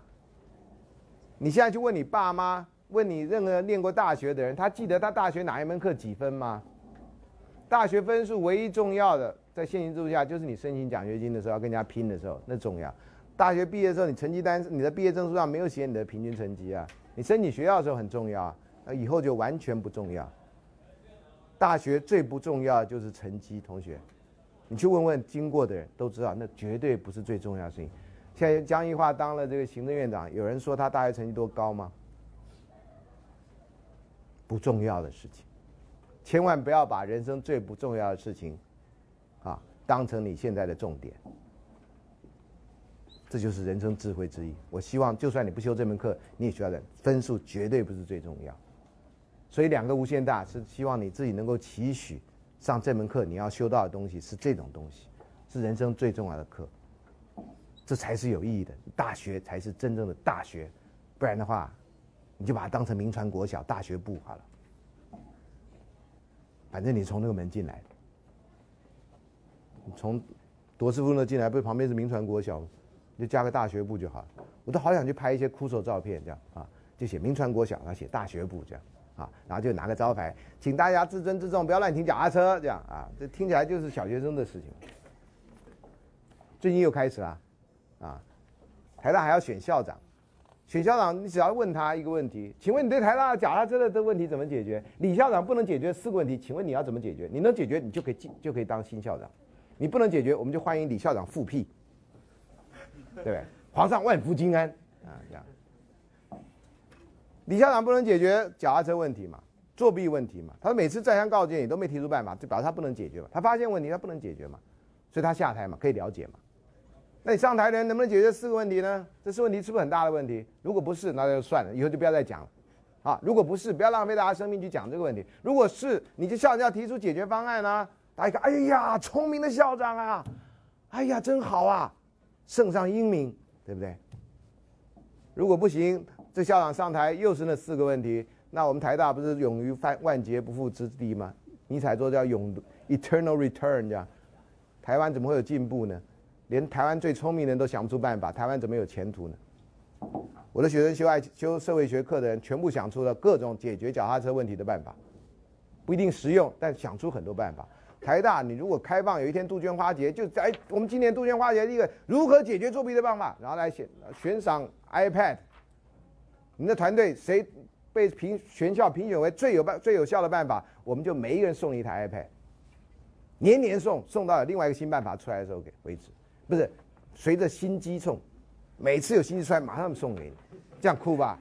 你现在去问你爸妈。问你任何念过大学的人，他记得他大学哪一门课几分吗？大学分数唯一重要的，在现行制度下，就是你申请奖学金的时候要跟人家拼的时候，那重要。大学毕业的时候，你成绩单、你的毕业证书上没有写你的平均成绩啊。你申请学校的时候很重要啊，那以后就完全不重要。大学最不重要的就是成绩，同学，你去问问经过的人都知道，那绝对不是最重要的事情。现在江宜桦当了这个行政院长，有人说他大学成绩多高吗？不重要的事情，千万不要把人生最不重要的事情，啊，当成你现在的重点。这就是人生智慧之一。我希望，就算你不修这门课，你也需要的分数绝对不是最重要。所以，两个无限大是希望你自己能够期许上这门课，你要修到的东西是这种东西，是人生最重要的课，这才是有意义的。大学才是真正的大学，不然的话。你就把它当成名传国小大学部好了，反正你从那个门进来，从罗斯福那进来，不是旁边是名传国小，就加个大学部就好了。我都好想去拍一些枯手照片，这样啊，就写名传国小，然后写大学部这样啊，然后就拿个招牌，请大家自尊自重，不要乱停脚踏车，这样啊，这听起来就是小学生的事情。最近又开始了，啊，台大还要选校长。选校长，你只要问他一个问题，请问你对台大脚踏车的这问题怎么解决？李校长不能解决四个问题，请问你要怎么解决？你能解决，你就可以进，就可以当新校长；你不能解决，我们就欢迎李校长复辟，对？皇上万福金安啊，这样。李校长不能解决脚踏车问题嘛，作弊问题嘛，他每次再三告诫你都没提出办法，就表示他不能解决嘛。他发现问题，他不能解决嘛，所以他下台嘛，可以了解嘛。那你上台的人能不能解决四个问题呢？这四个问题是不是很大的问题？如果不是，那就算了，以后就不要再讲了。啊，如果不是，不要浪费大家生命去讲这个问题。如果是，你就校长要提出解决方案呢？大家看，哎呀，聪明的校长啊，哎呀，真好啊，圣上英明，对不对？如果不行，这校长上台又是那四个问题，那我们台大不是永于万万劫不复之地吗？尼采说叫永 eternal return 这样，台湾怎么会有进步呢？连台湾最聪明的人都想不出办法，台湾怎么有前途呢？我的学生修爱修社会学课的人，全部想出了各种解决脚踏车问题的办法，不一定实用，但想出很多办法。台大，你如果开放有一天杜鹃花节，就在我们今年杜鹃花节一个如何解决作弊的办法，然后来选悬赏 iPad。你的团队谁被评全校评选为最有办最有效的办法，我们就每一个人送一台 iPad，年年送，送到另外一个新办法出来的时候给为止。不是，随着新机送，每次有新机出来，马上送给你，这样酷吧？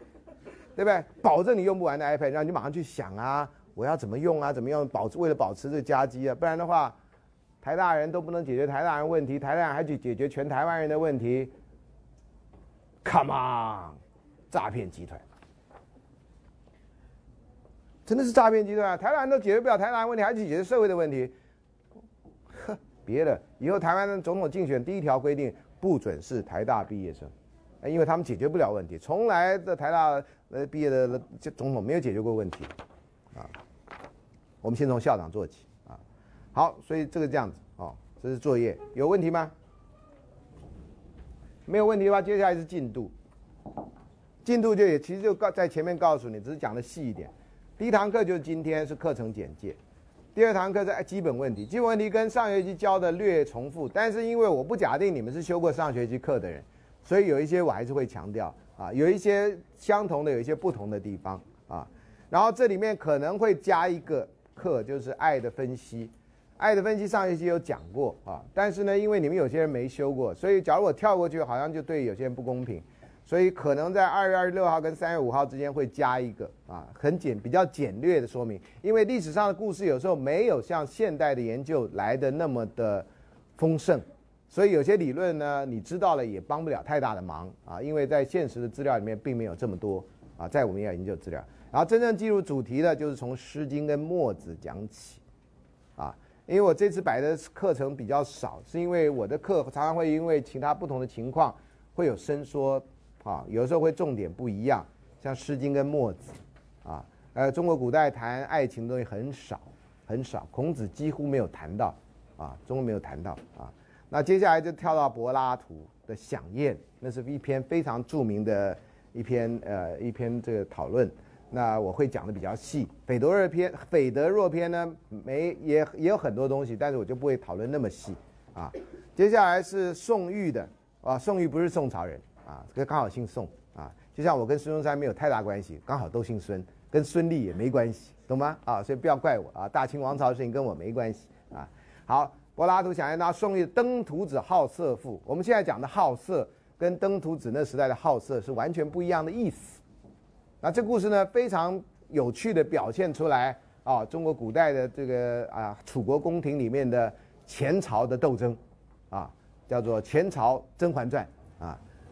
对不对？保证你用不完的 iPad，让你马上去想啊，我要怎么用啊？怎么样保为了保持这个加机啊？不然的话，台大人都不能解决台大人问题，台大人还去解决全台湾人的问题？Come on，诈骗集团，真的是诈骗集团啊！台湾都解决不了台湾问题，还去解决社会的问题？别的，以后台湾的总统竞选第一条规定不准是台大毕业生，因为他们解决不了问题。从来的台大呃毕业的总统没有解决过问题，啊，我们先从校长做起啊。好，所以这个这样子哦，这是作业，有问题吗？没有问题的话，接下来是进度。进度就也其实就告在前面告诉你，只是讲的细一点。第一堂课就是今天是课程简介，第二堂课是基本问题，基本问题跟上学期教的略重复，但是因为我不假定你们是修过上学期课的人，所以有一些我还是会强调啊，有一些相同的，有一些不同的地方啊。然后这里面可能会加一个课，就是爱的分析。爱的分析上学期有讲过啊，但是呢，因为你们有些人没修过，所以假如我跳过去，好像就对有些人不公平。所以可能在二月二十六号跟三月五号之间会加一个啊，很简比较简略的说明，因为历史上的故事有时候没有像现代的研究来的那么的丰盛，所以有些理论呢，你知道了也帮不了太大的忙啊，因为在现实的资料里面并没有这么多啊，在我们要研究资料，然后真正进入主题的，就是从《诗经》跟《墨子》讲起，啊，因为我这次摆的课程比较少，是因为我的课常常会因为其他不同的情况会有伸缩。啊，有时候会重点不一样，像《诗经》跟《墨子》，啊，呃，中国古代谈爱情的东西很少，很少，孔子几乎没有谈到，啊，中国没有谈到，啊，那接下来就跳到柏拉图的《响宴》，那是一篇非常著名的一篇，呃，一篇这个讨论，那我会讲的比较细。斐德若篇，斐德若篇呢，没也也有很多东西，但是我就不会讨论那么细，啊，接下来是宋玉的，啊，宋玉不是宋朝人。啊，这刚好姓宋啊，就像我跟孙中山没有太大关系，刚好都姓孙，跟孙俪也没关系，懂吗？啊，所以不要怪我啊，大清王朝的事情跟我没关系啊。好，柏拉图想要拿宋玉登徒子好色赋，我们现在讲的好色跟登徒子那时代的好色是完全不一样的意思。那这故事呢，非常有趣的表现出来啊，中国古代的这个啊楚国宫廷里面的前朝的斗争啊，叫做前朝《甄嬛传》。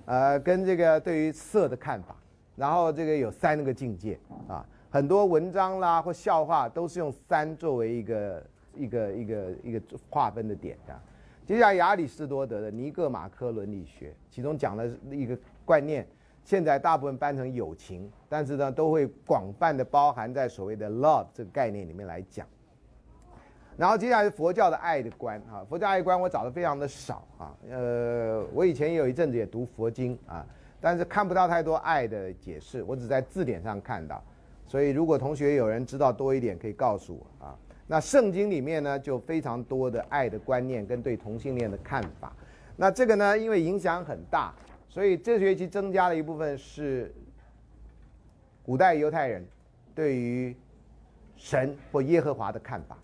呃，跟这个对于色的看法，然后这个有三个境界啊，很多文章啦或笑话都是用三作为一个一个一个一个划分的点的。接下来亚里士多德的《尼格马科伦理学》，其中讲了一个观念，现在大部分翻成友情，但是呢都会广泛的包含在所谓的 love 这个概念里面来讲。然后接下来是佛教的爱的观啊，佛教爱观我找的非常的少啊，呃，我以前有一阵子也读佛经啊，但是看不到太多爱的解释，我只在字典上看到，所以如果同学有人知道多一点，可以告诉我啊。那圣经里面呢，就非常多的爱的观念跟对同性恋的看法，那这个呢，因为影响很大，所以这学期增加了一部分是古代犹太人对于神或耶和华的看法。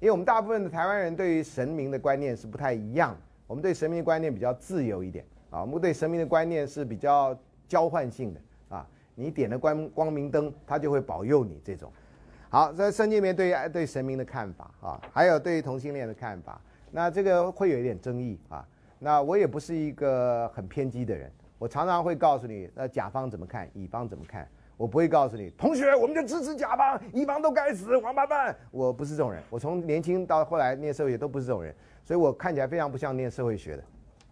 因为我们大部分的台湾人对于神明的观念是不太一样，我们对神明的观念比较自由一点啊，我们对神明的观念是比较交换性的啊，你点了光光明灯，他就会保佑你这种。好，在圣经里面对于对神明的看法啊，还有对于同性恋的看法，那这个会有一点争议啊。那我也不是一个很偏激的人，我常常会告诉你，那甲方怎么看，乙方怎么看。我不会告诉你，同学，我们就支持甲方，乙方都该死，王八蛋！我不是这种人，我从年轻到后来念社会学都不是这种人，所以我看起来非常不像念社会学的，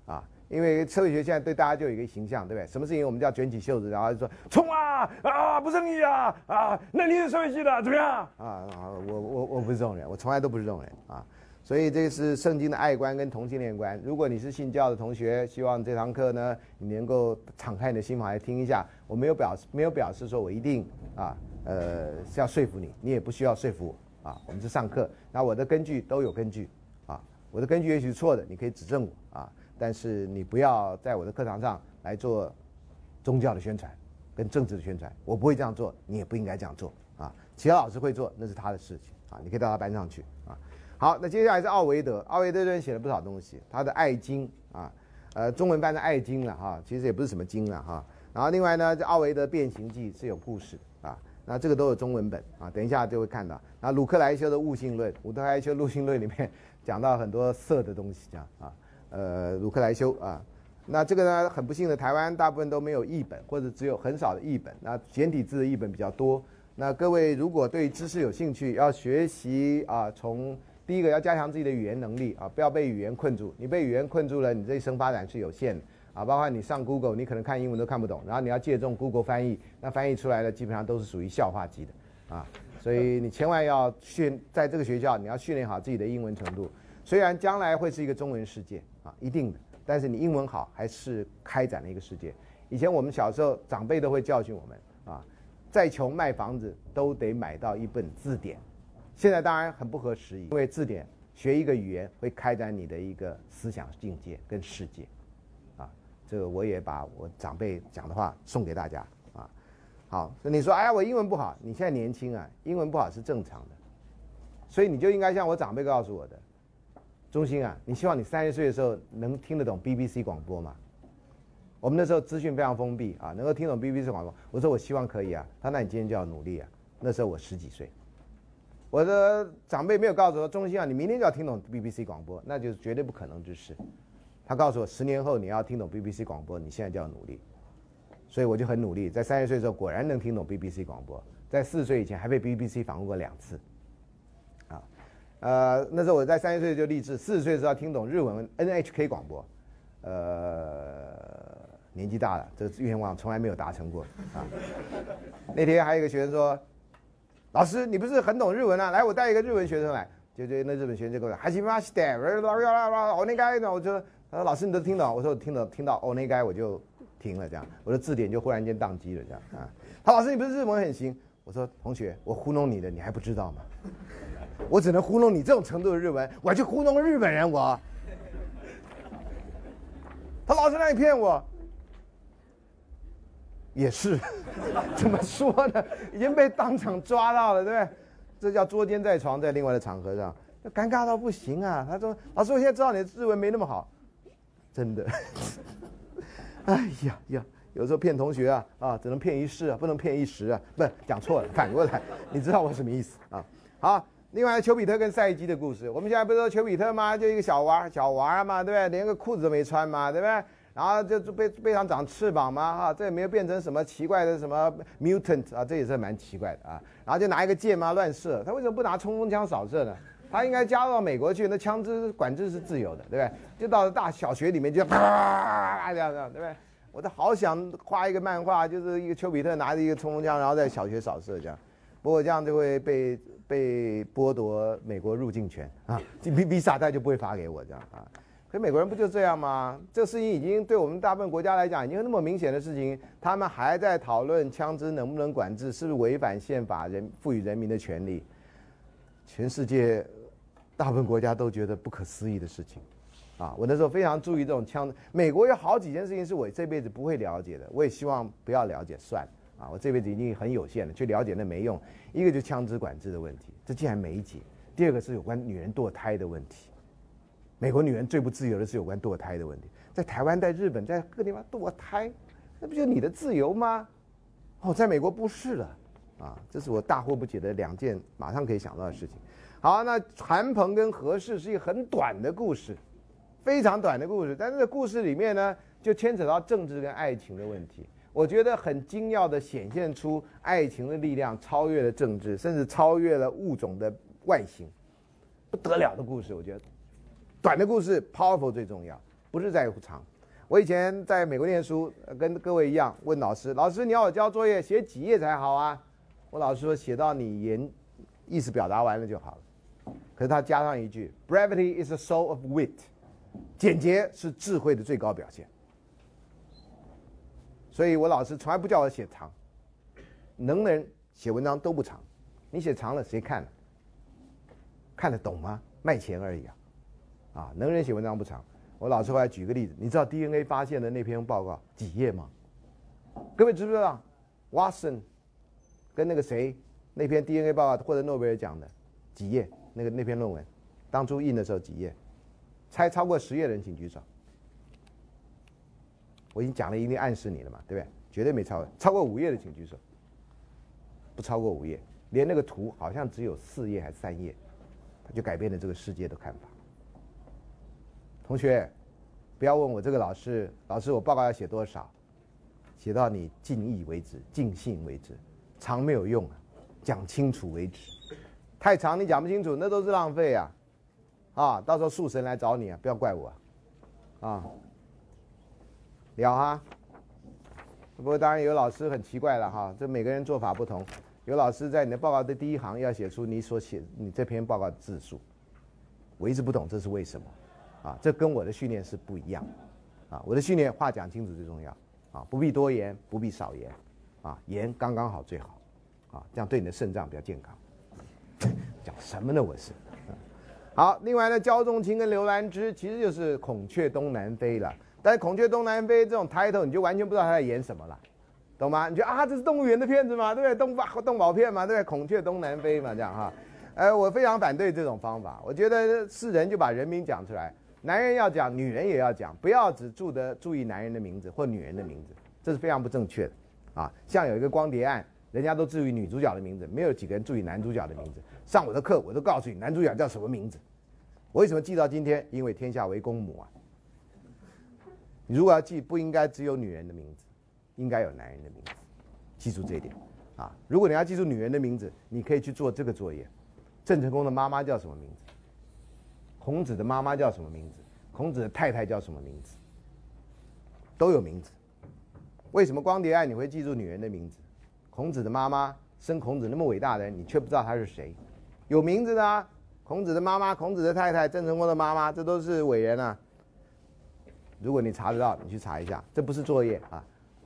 啊，因为社会学现在对大家就有一个形象，对不对？什么事情我们就要卷起袖子，然后就说冲啊啊，不正义啊啊！那你是社会系的怎么样？啊啊，我我我不是这种人，我从来都不是这种人啊。所以这是圣经的爱观跟同性恋观。如果你是信教的同学，希望这堂课呢，你能够敞开你的心房来听一下。我没有表示，没有表示说我一定啊，呃，是要说服你，你也不需要说服我啊。我们是上课，那我的根据都有根据啊。我的根据也许是错的，你可以指正我啊。但是你不要在我的课堂上来做宗教的宣传跟政治的宣传，我不会这样做，你也不应该这样做啊。其他老师会做，那是他的事情啊，你可以到他班上去啊。好，那接下来是奥维德。奥维德这人写了不少东西，他的《爱经》啊，呃，中文版的《爱经》了哈，其实也不是什么经了哈。然后另外呢，这奥维德《变形记》是有故事啊，那这个都有中文本啊，等一下就会看到。那鲁克莱修的《悟性论》，鲁克莱修《悟性论》里面讲到很多色的东西，这样啊，呃，鲁克莱修啊，那这个呢，很不幸的，台湾大部分都没有译本，或者只有很少的译本，那简体字的译本比较多。那各位如果对知识有兴趣，要学习啊，从第一个要加强自己的语言能力啊，不要被语言困住。你被语言困住了，你这一生发展是有限的啊。包括你上 Google，你可能看英文都看不懂，然后你要借重 Google 翻译，那翻译出来的基本上都是属于笑话级的啊。所以你千万要训，在这个学校你要训练好自己的英文程度。虽然将来会是一个中文世界啊，一定的但是你英文好，还是开展了一个世界。以前我们小时候，长辈都会教训我们啊，再穷卖房子都得买到一本字典。现在当然很不合时宜，因为字典学一个语言会开展你的一个思想境界跟世界，啊，这个我也把我长辈讲的话送给大家啊。好，你说哎呀我英文不好，你现在年轻啊，英文不好是正常的，所以你就应该像我长辈告诉我的。中心啊，你希望你三十岁的时候能听得懂 BBC 广播吗？我们那时候资讯非常封闭啊，能够听懂 BBC 广播。我说我希望可以啊。他那你今天就要努力啊。那时候我十几岁，我的长辈没有告诉我，中心啊，你明天就要听懂 BBC 广播，那就是绝对不可能之事。他告诉我，十年后你要听懂 BBC 广播，你现在就要努力。所以我就很努力，在三十岁的时候果然能听懂 BBC 广播，在四十岁以前还被 BBC 访问过两次。啊呃，那时候我在三十岁就立志，四十岁的时候要听懂日文 NHK 广播。呃，年纪大了，这愿望从来没有达成过啊。那天还有一个学生说：“老师，你不是很懂日文啊？来，我带一个日文学生来。”就就那日本学生就跟我说：“还行吗？是的，我那该呢？”我就他说：“老师，你都听懂？”我说：“我听懂，听到哦那该我就停了，这样我的字典就忽然间宕机了，这样啊。”他老师，你不是日文很行？我说：“同学，我糊弄你的，你还不知道吗？”我只能糊弄你这种程度的日文，我要去糊弄日本人。我，他老是让你骗我，也是，怎么说呢？已经被当场抓到了，对不对？这叫捉奸在床，在另外的场合上，尴尬到不行啊！他说：“老师，我现在知道你的日文没那么好，真的。”哎呀呀，有时候骗同学啊啊，只能骗一世啊，不能骗一时啊。不是讲错了，反过来，你知道我什么意思啊？好。另外，丘比特跟赛姬的故事，我们现在不是说丘比特吗？就一个小娃小娃嘛，对不对？连个裤子都没穿嘛，对不对？然后就背背上长翅膀嘛，哈，这也没有变成什么奇怪的什么 mutant 啊，这也是蛮奇怪的啊。然后就拿一个箭嘛乱射，他为什么不拿冲锋枪扫射呢？他应该加入到美国去，那枪支管制是自由的，对不对？就到了大小学里面就啪这样这样，对不对？我都好想画一个漫画，就是一个丘比特拿着一个冲锋枪，然后在小学扫射这样，不过这样就会被。被剥夺美国入境权啊，这 visa 他就不会发给我这样啊。可美国人不就这样吗？这事情已经对我们大部分国家来讲，已经那么明显的事情，他们还在讨论枪支能不能管制，是不是违反宪法人赋予人民的权利？全世界大部分国家都觉得不可思议的事情啊。我那时候非常注意这种枪，美国有好几件事情是我这辈子不会了解的，我也希望不要了解算了。啊，我这辈子已经很有限了，去了解那没用。一个就枪支管制的问题，这竟然没解；第二个是有关女人堕胎的问题。美国女人最不自由的是有关堕胎的问题，在台湾、在日本、在各地方堕胎，那不就你的自由吗？哦，在美国不是了。啊，这是我大惑不解的两件马上可以想到的事情。好，那韩鹏跟何氏是一个很短的故事，非常短的故事，但是故事里面呢，就牵扯到政治跟爱情的问题。我觉得很精要的显现出爱情的力量超越了政治，甚至超越了物种的外形，不得了的故事。我觉得，短的故事 powerful 最重要，不是在乎长。我以前在美国念书，跟各位一样问老师：“老师，你要我交作业写几页才好啊？”我老师说：“写到你言意思表达完了就好了。”可是他加上一句：“Brevity is the soul of wit。”简洁是智慧的最高表现。所以我老师从来不叫我写长，能人写文章都不长，你写长了谁看？看得懂吗？卖钱而已啊！啊，能人写文章不长。我老师后来举个例子，你知道 DNA 发现的那篇报告几页吗？各位知不知道？Watson 跟那个谁那篇 DNA 报告获得诺贝尔奖的几页？那个那篇论文当初印的时候几页？猜超过十页的人请举手。我已经讲了一定暗示你了嘛，对不对？绝对没超过，超过五页的请举手。不超过五页，连那个图好像只有四页还是三页，就改变了这个世界的看法。同学，不要问我这个老师，老师我报告要写多少，写到你尽意为止，尽兴为止，长没有用啊，讲清楚为止。太长你讲不清楚，那都是浪费啊！啊，到时候树神来找你啊，不要怪我啊。了哈，不过当然有老师很奇怪了哈，这每个人做法不同。有老师在你的报告的第一行要写出你所写你这篇报告的字数，我一直不懂这是为什么，啊，这跟我的训练是不一样，啊，我的训练话讲清楚最重要啊，不必多言，不必少言，啊，言刚刚好最好，啊，这样对你的肾脏比较健康。讲什么呢？我是。好，另外呢，焦仲卿跟刘兰芝其实就是孔雀东南飞了。但是孔雀东南飞这种 title 你就完全不知道他在演什么了，懂吗？你觉得啊，这是动物园的片子嘛？对不对？动画动保片嘛，对不对？孔雀东南飞嘛，这样哈。呃，我非常反对这种方法。我觉得是人就把人名讲出来，男人要讲，女人也要讲，不要只注得注意男人的名字或女人的名字，这是非常不正确的啊。像有一个光碟案，人家都注意女主角的名字，没有几个人注意男主角的名字。上我的课，我都告诉你男主角叫什么名字。我为什么记到今天？因为天下为公母啊。你如果要记，不应该只有女人的名字，应该有男人的名字。记住这一点啊！如果你要记住女人的名字，你可以去做这个作业。郑成功的妈妈叫什么名字？孔子的妈妈叫什么名字？孔子的太太叫什么名字？都有名字。为什么光碟案你会记住女人的名字？孔子的妈妈生孔子那么伟大的人，你却不知道她是谁？有名字的啊！孔子的妈妈、孔子的太太、郑成功的妈妈，这都是伟人啊！如果你查得到，你去查一下，这不是作业啊，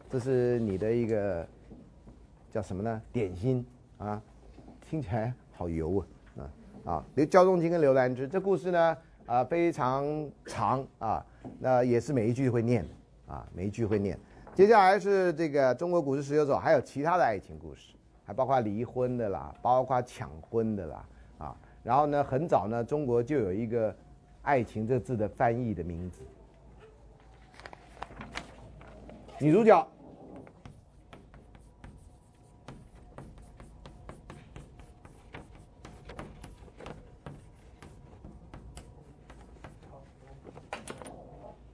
这是你的一个叫什么呢？点心啊，听起来好油啊啊！刘焦仲卿跟刘兰芝这故事呢啊非常长啊，那也是每一句会念的啊，每一句会念。接下来是这个中国古诗十九首，还有其他的爱情故事，还包括离婚的啦，包括抢婚的啦啊。然后呢，很早呢，中国就有一个“爱情”这字的翻译的名字。女主角，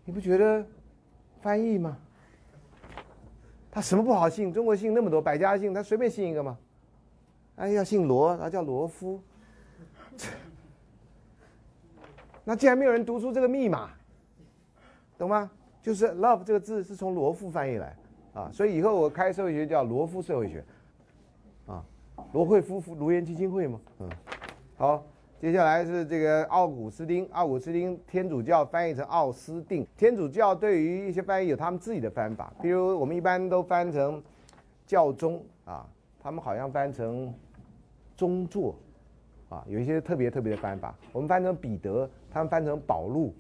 你不觉得翻译吗？他什么不好姓？中国姓那么多，百家姓，他随便姓一个吗？哎，要姓罗，他叫罗夫。那既然没有人读出这个密码，懂吗？就是 love 这个字是从罗夫翻译来，啊，所以以后我开社会学叫罗夫社会学，啊，罗会夫妇卢园基金会嘛，嗯，好，接下来是这个奥古斯丁，奥古斯丁天主教翻译成奥斯定，天主教对于一些翻译有他们自己的翻法，比如我们一般都翻成教宗啊，他们好像翻成宗座，啊，有一些特别特别的翻法，我们翻成彼得，他们翻成保禄，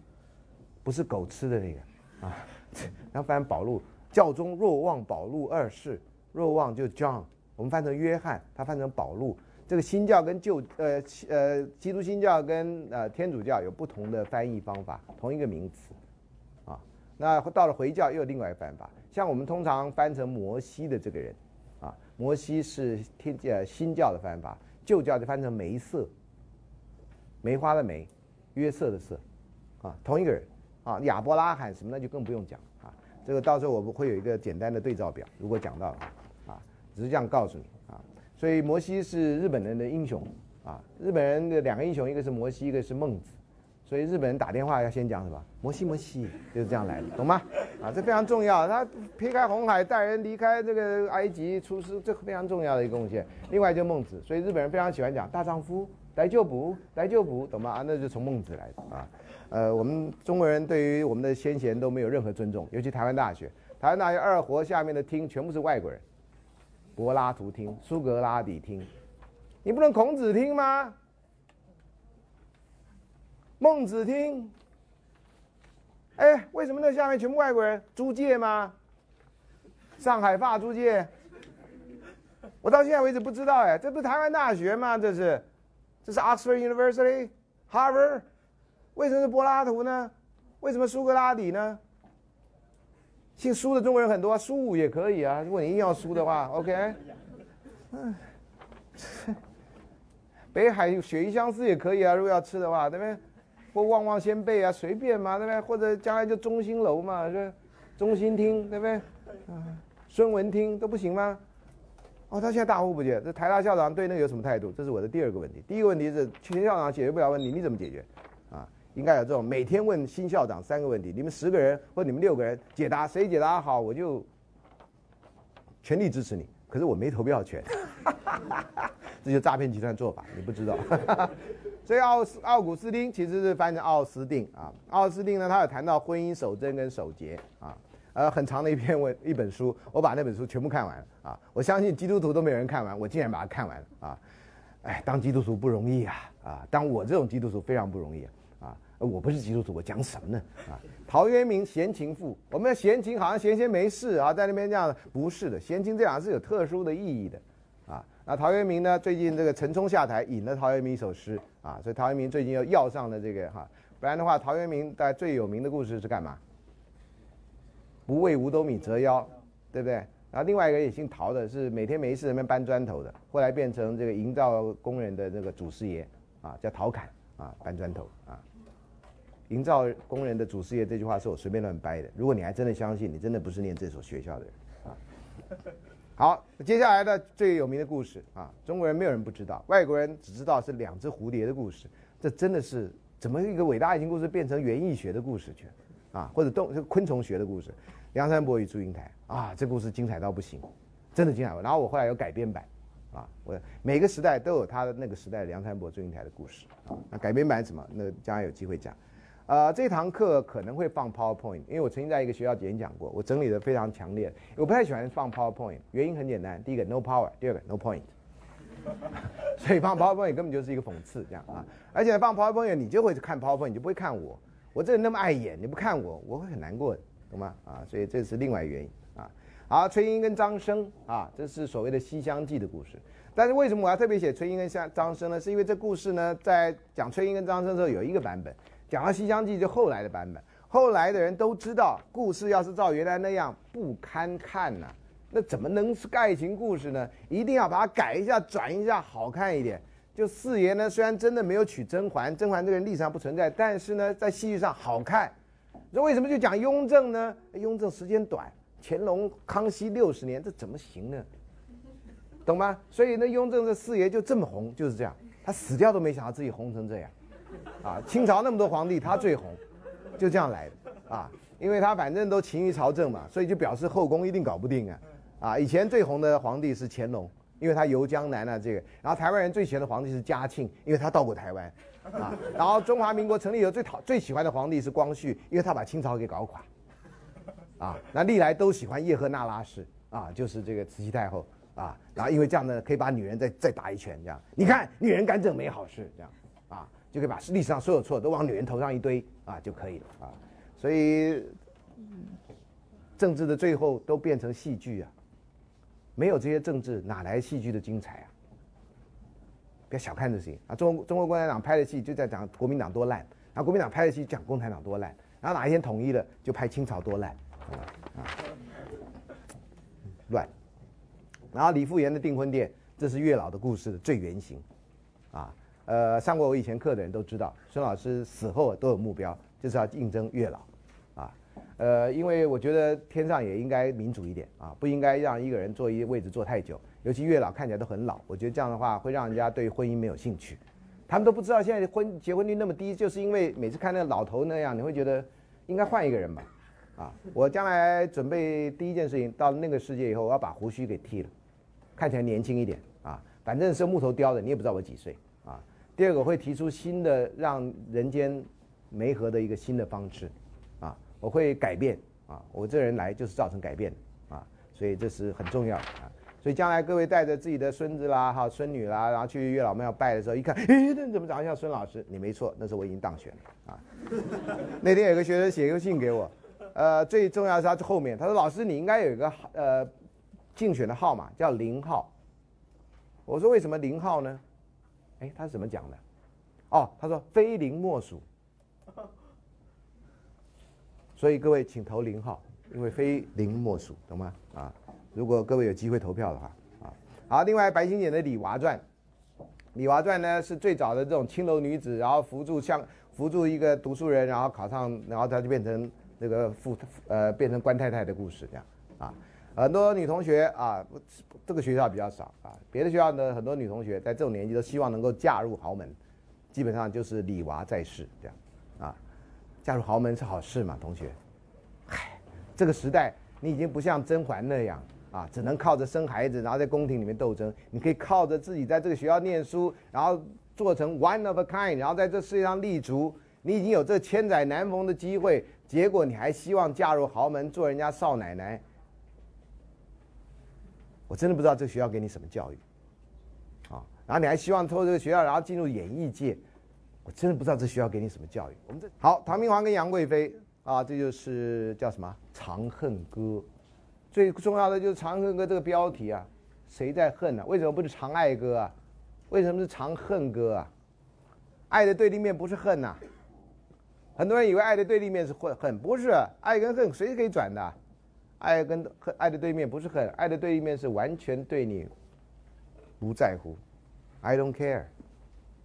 不是狗吃的那个。啊，然后翻保禄教宗若望保禄二世，若望就 John，我们翻成约翰，他翻成保禄。这个新教跟旧呃呃基督新教跟呃天主教有不同的翻译方法，同一个名词，啊，那到了回教又有另外一个翻法。像我们通常翻成摩西的这个人，啊，摩西是天呃新教的翻法，旧教就翻成梅瑟，梅花的梅，约瑟的瑟，啊，同一个人。啊，亚伯拉罕什么那就更不用讲啊，这个到时候我们会有一个简单的对照表，如果讲到了啊，只是这样告诉你。所以摩西是日本人的英雄啊，日本人的两个英雄，一个是摩西，一个是孟子，所以日本人打电话要先讲什么？摩西摩西，就是这样来的，懂吗？啊，这非常重要，他劈开红海带人离开这个埃及出师，这非常重要的一个贡献。另外就孟子，所以日本人非常喜欢讲大丈夫来救补，来救补，懂吗？啊，那就从孟子来的啊。呃，我们中国人对于我们的先贤都没有任何尊重，尤其台湾大学，台湾大学二活下面的厅全部是外国人，柏拉图听、苏格拉底听，你不能孔子听吗？孟子听？哎，为什么那下面全部外国人？租界吗？上海法租界？我到现在为止不知道哎，这不是台湾大学吗？这是，这是 Oxford University，Harvard。为什么是柏拉图呢？为什么苏格拉底呢？姓苏的中国人很多，苏武也可以啊。如果你硬要苏的话，OK。嗯，北海鳕鱼相思也可以啊。如果要吃的话，对不对？或旺旺仙贝啊，随便嘛，对不对？或者将来就中心楼嘛，是中心厅，对不对？嗯，孙文厅都不行吗？哦，他现在大呼不绝。这台大校长对那个有什么态度？这是我的第二个问题。第一个问题是，全校长解决不了问题，你怎么解决？应该有这种每天问新校长三个问题，你们十个人或你们六个人解答，谁解答好我就全力支持你。可是我没投票权，这就诈骗集团做法，你不知道。所以奥斯奥古斯丁其实是翻成奥斯定啊。奥斯定呢，他有谈到婚姻守贞跟守节啊，呃，很长的一篇文一本书，我把那本书全部看完啊。我相信基督徒都没有人看完，我竟然把它看完了啊。哎，当基督徒不容易啊啊！当我这种基督徒非常不容易啊！我不是基督徒，我讲什么呢啊？陶渊明《闲情赋》，我们的闲情好像闲闲没事啊，在那边这样，不是的，闲情这两个字有特殊的意义的啊。那陶渊明呢？最近这个陈冲下台，引了陶渊明一首诗啊，所以陶渊明最近又要上了这个哈，不然的话，陶渊明在最有名的故事是干嘛？不为五斗米折腰，对不对？然后另外一个也姓陶的，是每天没事在那边搬砖头的，后来变成这个营造工人的这个祖师爷啊，叫陶侃啊，搬砖头啊。营造工人的祖师爷这句话是我随便乱掰的，如果你还真的相信，你真的不是念这所学校的人啊。好，接下来的最有名的故事啊，中国人没有人不知道，外国人只知道是两只蝴蝶的故事。这真的是怎么一个伟大爱情故事变成园艺学的故事去？啊，或者动昆虫学的故事？梁山伯与祝英台啊，这故事精彩到不行，真的精彩。然后我后来有改编版，啊，我每个时代都有他的那个时代梁山伯祝英台的故事啊。那改编版什么？那将来有机会讲。呃，这堂课可能会放 PowerPoint，因为我曾经在一个学校演讲过，我整理的非常强烈。我不太喜欢放 PowerPoint，原因很简单，第一个 no power，第二个 no point，所以放 PowerPoint 根本就是一个讽刺，这样啊。而且放 PowerPoint 你就会看 PowerPoint，你就不会看我，我这人那么爱演，你不看我，我会很难过，懂吗？啊，所以这是另外原因啊。好，崔莺跟张生啊，这是所谓的《西厢记》的故事。但是为什么我要特别写崔莺跟张张生呢？是因为这故事呢，在讲崔莺跟张生的时候有一个版本。讲到《西厢记》就后来的版本，后来的人都知道，故事要是照原来那样不堪看呐，那怎么能是爱情故事呢？一定要把它改一下、转一下，好看一点。就四爷呢，虽然真的没有娶甄嬛，甄嬛这个人历史上不存在，但是呢，在戏剧上好看。那为什么就讲雍正呢？雍正时间短，乾隆、康熙六十年，这怎么行呢？懂吗？所以那雍正这四爷就这么红，就是这样，他死掉都没想到自己红成这样。啊，清朝那么多皇帝，他最红，就这样来的啊，因为他反正都勤于朝政嘛，所以就表示后宫一定搞不定啊。啊，以前最红的皇帝是乾隆，因为他游江南啊，这个。然后台湾人最喜欢的皇帝是嘉庆，因为他到过台湾。啊，然后中华民国成立以后最讨最喜欢的皇帝是光绪，因为他把清朝给搞垮。啊，那历来都喜欢叶赫那拉氏，啊，就是这个慈禧太后。啊，然后因为这样呢，可以把女人再再打一拳，这样。你看，女人敢整没好事，这样。就可以把历史上所有错都往女人头上一堆啊，就可以了啊。所以政治的最后都变成戏剧啊，没有这些政治哪来戏剧的精彩啊？不要小看这些啊。中中国共产党拍的戏就在讲国民党多烂，然后国民党拍的戏讲共产党多烂，然后哪一天统一了就拍清朝多烂啊，乱。然后李复言的订婚殿，这是月老的故事的最原型啊。呃，上过我以前课的人都知道，孙老师死后都有目标，就是要应征月老，啊，呃，因为我觉得天上也应该民主一点啊，不应该让一个人坐一位置坐太久，尤其月老看起来都很老，我觉得这样的话会让人家对婚姻没有兴趣。他们都不知道现在婚结婚率那么低，就是因为每次看那个老头那样，你会觉得应该换一个人吧，啊，我将来准备第一件事情，到那个世界以后，我要把胡须给剃了，看起来年轻一点啊，反正是木头雕的，你也不知道我几岁。第二个会提出新的让人间媒合的一个新的方式，啊，我会改变啊，我这人来就是造成改变啊，所以这是很重要的啊，所以将来各位带着自己的孙子啦、哈孙女啦，然后去月老庙拜的时候，一看，咦，那怎么长得像孙老师？你没错，那时候我已经当选了啊。那天有个学生写一个信给我，呃，最重要是他后面，他说老师你应该有一个呃竞选的号码叫零号，我说为什么零号呢？哎，他是怎么讲的？哦，他说非零莫属，所以各位请投零号，因为非零莫属，懂吗？啊，如果各位有机会投票的话，啊，好。另外，白先简的《李娃传》，《李娃传》呢是最早的这种青楼女子，然后扶助像扶助一个读书人，然后考上，然后他就变成那个富呃变成官太太的故事，这样啊。很多女同学啊，这个学校比较少啊，别的学校呢，很多女同学在这种年纪都希望能够嫁入豪门，基本上就是李娃在世这样，啊，嫁入豪门是好事嘛，同学，嗨，这个时代你已经不像甄嬛那样啊，只能靠着生孩子，然后在宫廷里面斗争。你可以靠着自己在这个学校念书，然后做成 one of a kind，然后在这世界上立足。你已经有这千载难逢的机会，结果你还希望嫁入豪门，做人家少奶奶？我真的不知道这个学校给你什么教育，啊，然后你还希望透过这个学校，然后进入演艺界？我真的不知道这学校给你什么教育。我们这好，唐明皇跟杨贵妃啊，这就是叫什么《长恨歌》。最重要的就是《长恨歌》这个标题啊，谁在恨呢？为什么不是《长爱歌》啊？为什么是《长恨歌》啊？爱的对立面不是恨呐。很多人以为爱的对立面是恨，恨不是，爱跟恨谁可以转的，爱跟恨，爱的对面不是恨，爱的对立面是完全对你不在乎，I don't care，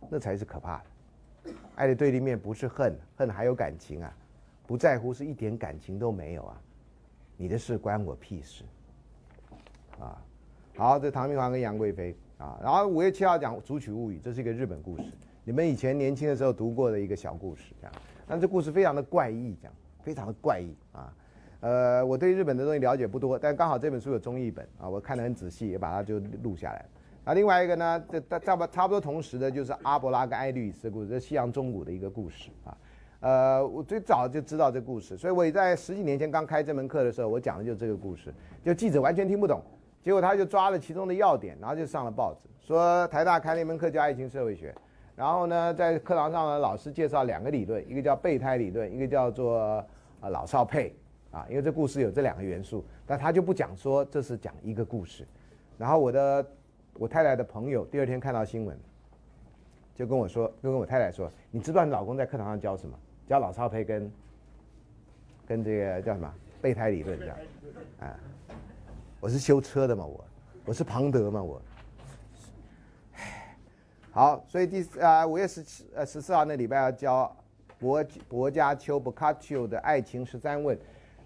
那才是可怕的。爱的对立面不是恨，恨还有感情啊，不在乎是一点感情都没有啊，你的事关我屁事，啊，好，这唐明皇跟杨贵妃啊，然后五月七号讲《竹取物语》，这是一个日本故事，你们以前年轻的时候读过的一个小故事，这样。但这故事非常的怪异，这样非常的怪异啊，呃，我对日本的东西了解不多，但刚好这本书有中译本啊，我看得很仔细，也把它就录下来。啊，另外一个呢，这大差不差不多同时的，就是阿伯拉跟爱丽丝的故事，这西洋中古的一个故事啊。呃，我最早就知道这故事，所以我也在十几年前刚开这门课的时候，我讲的就是这个故事，就记者完全听不懂，结果他就抓了其中的要点，然后就上了报纸，说台大开了一门课叫爱情社会学。然后呢，在课堂上呢，老师介绍两个理论，一个叫备胎理论，一个叫做呃老少配啊，因为这故事有这两个元素，但他就不讲说这是讲一个故事。然后我的我太太的朋友第二天看到新闻，就跟我说，就跟我太太说，你知道你老公在课堂上教什么？教老少配跟跟这个叫什么备胎理论这样啊？我是修车的嘛，我我是庞德嘛，我。好，所以第啊五月十七呃十四号那礼拜要教博博加丘博卡丘的爱情十三问，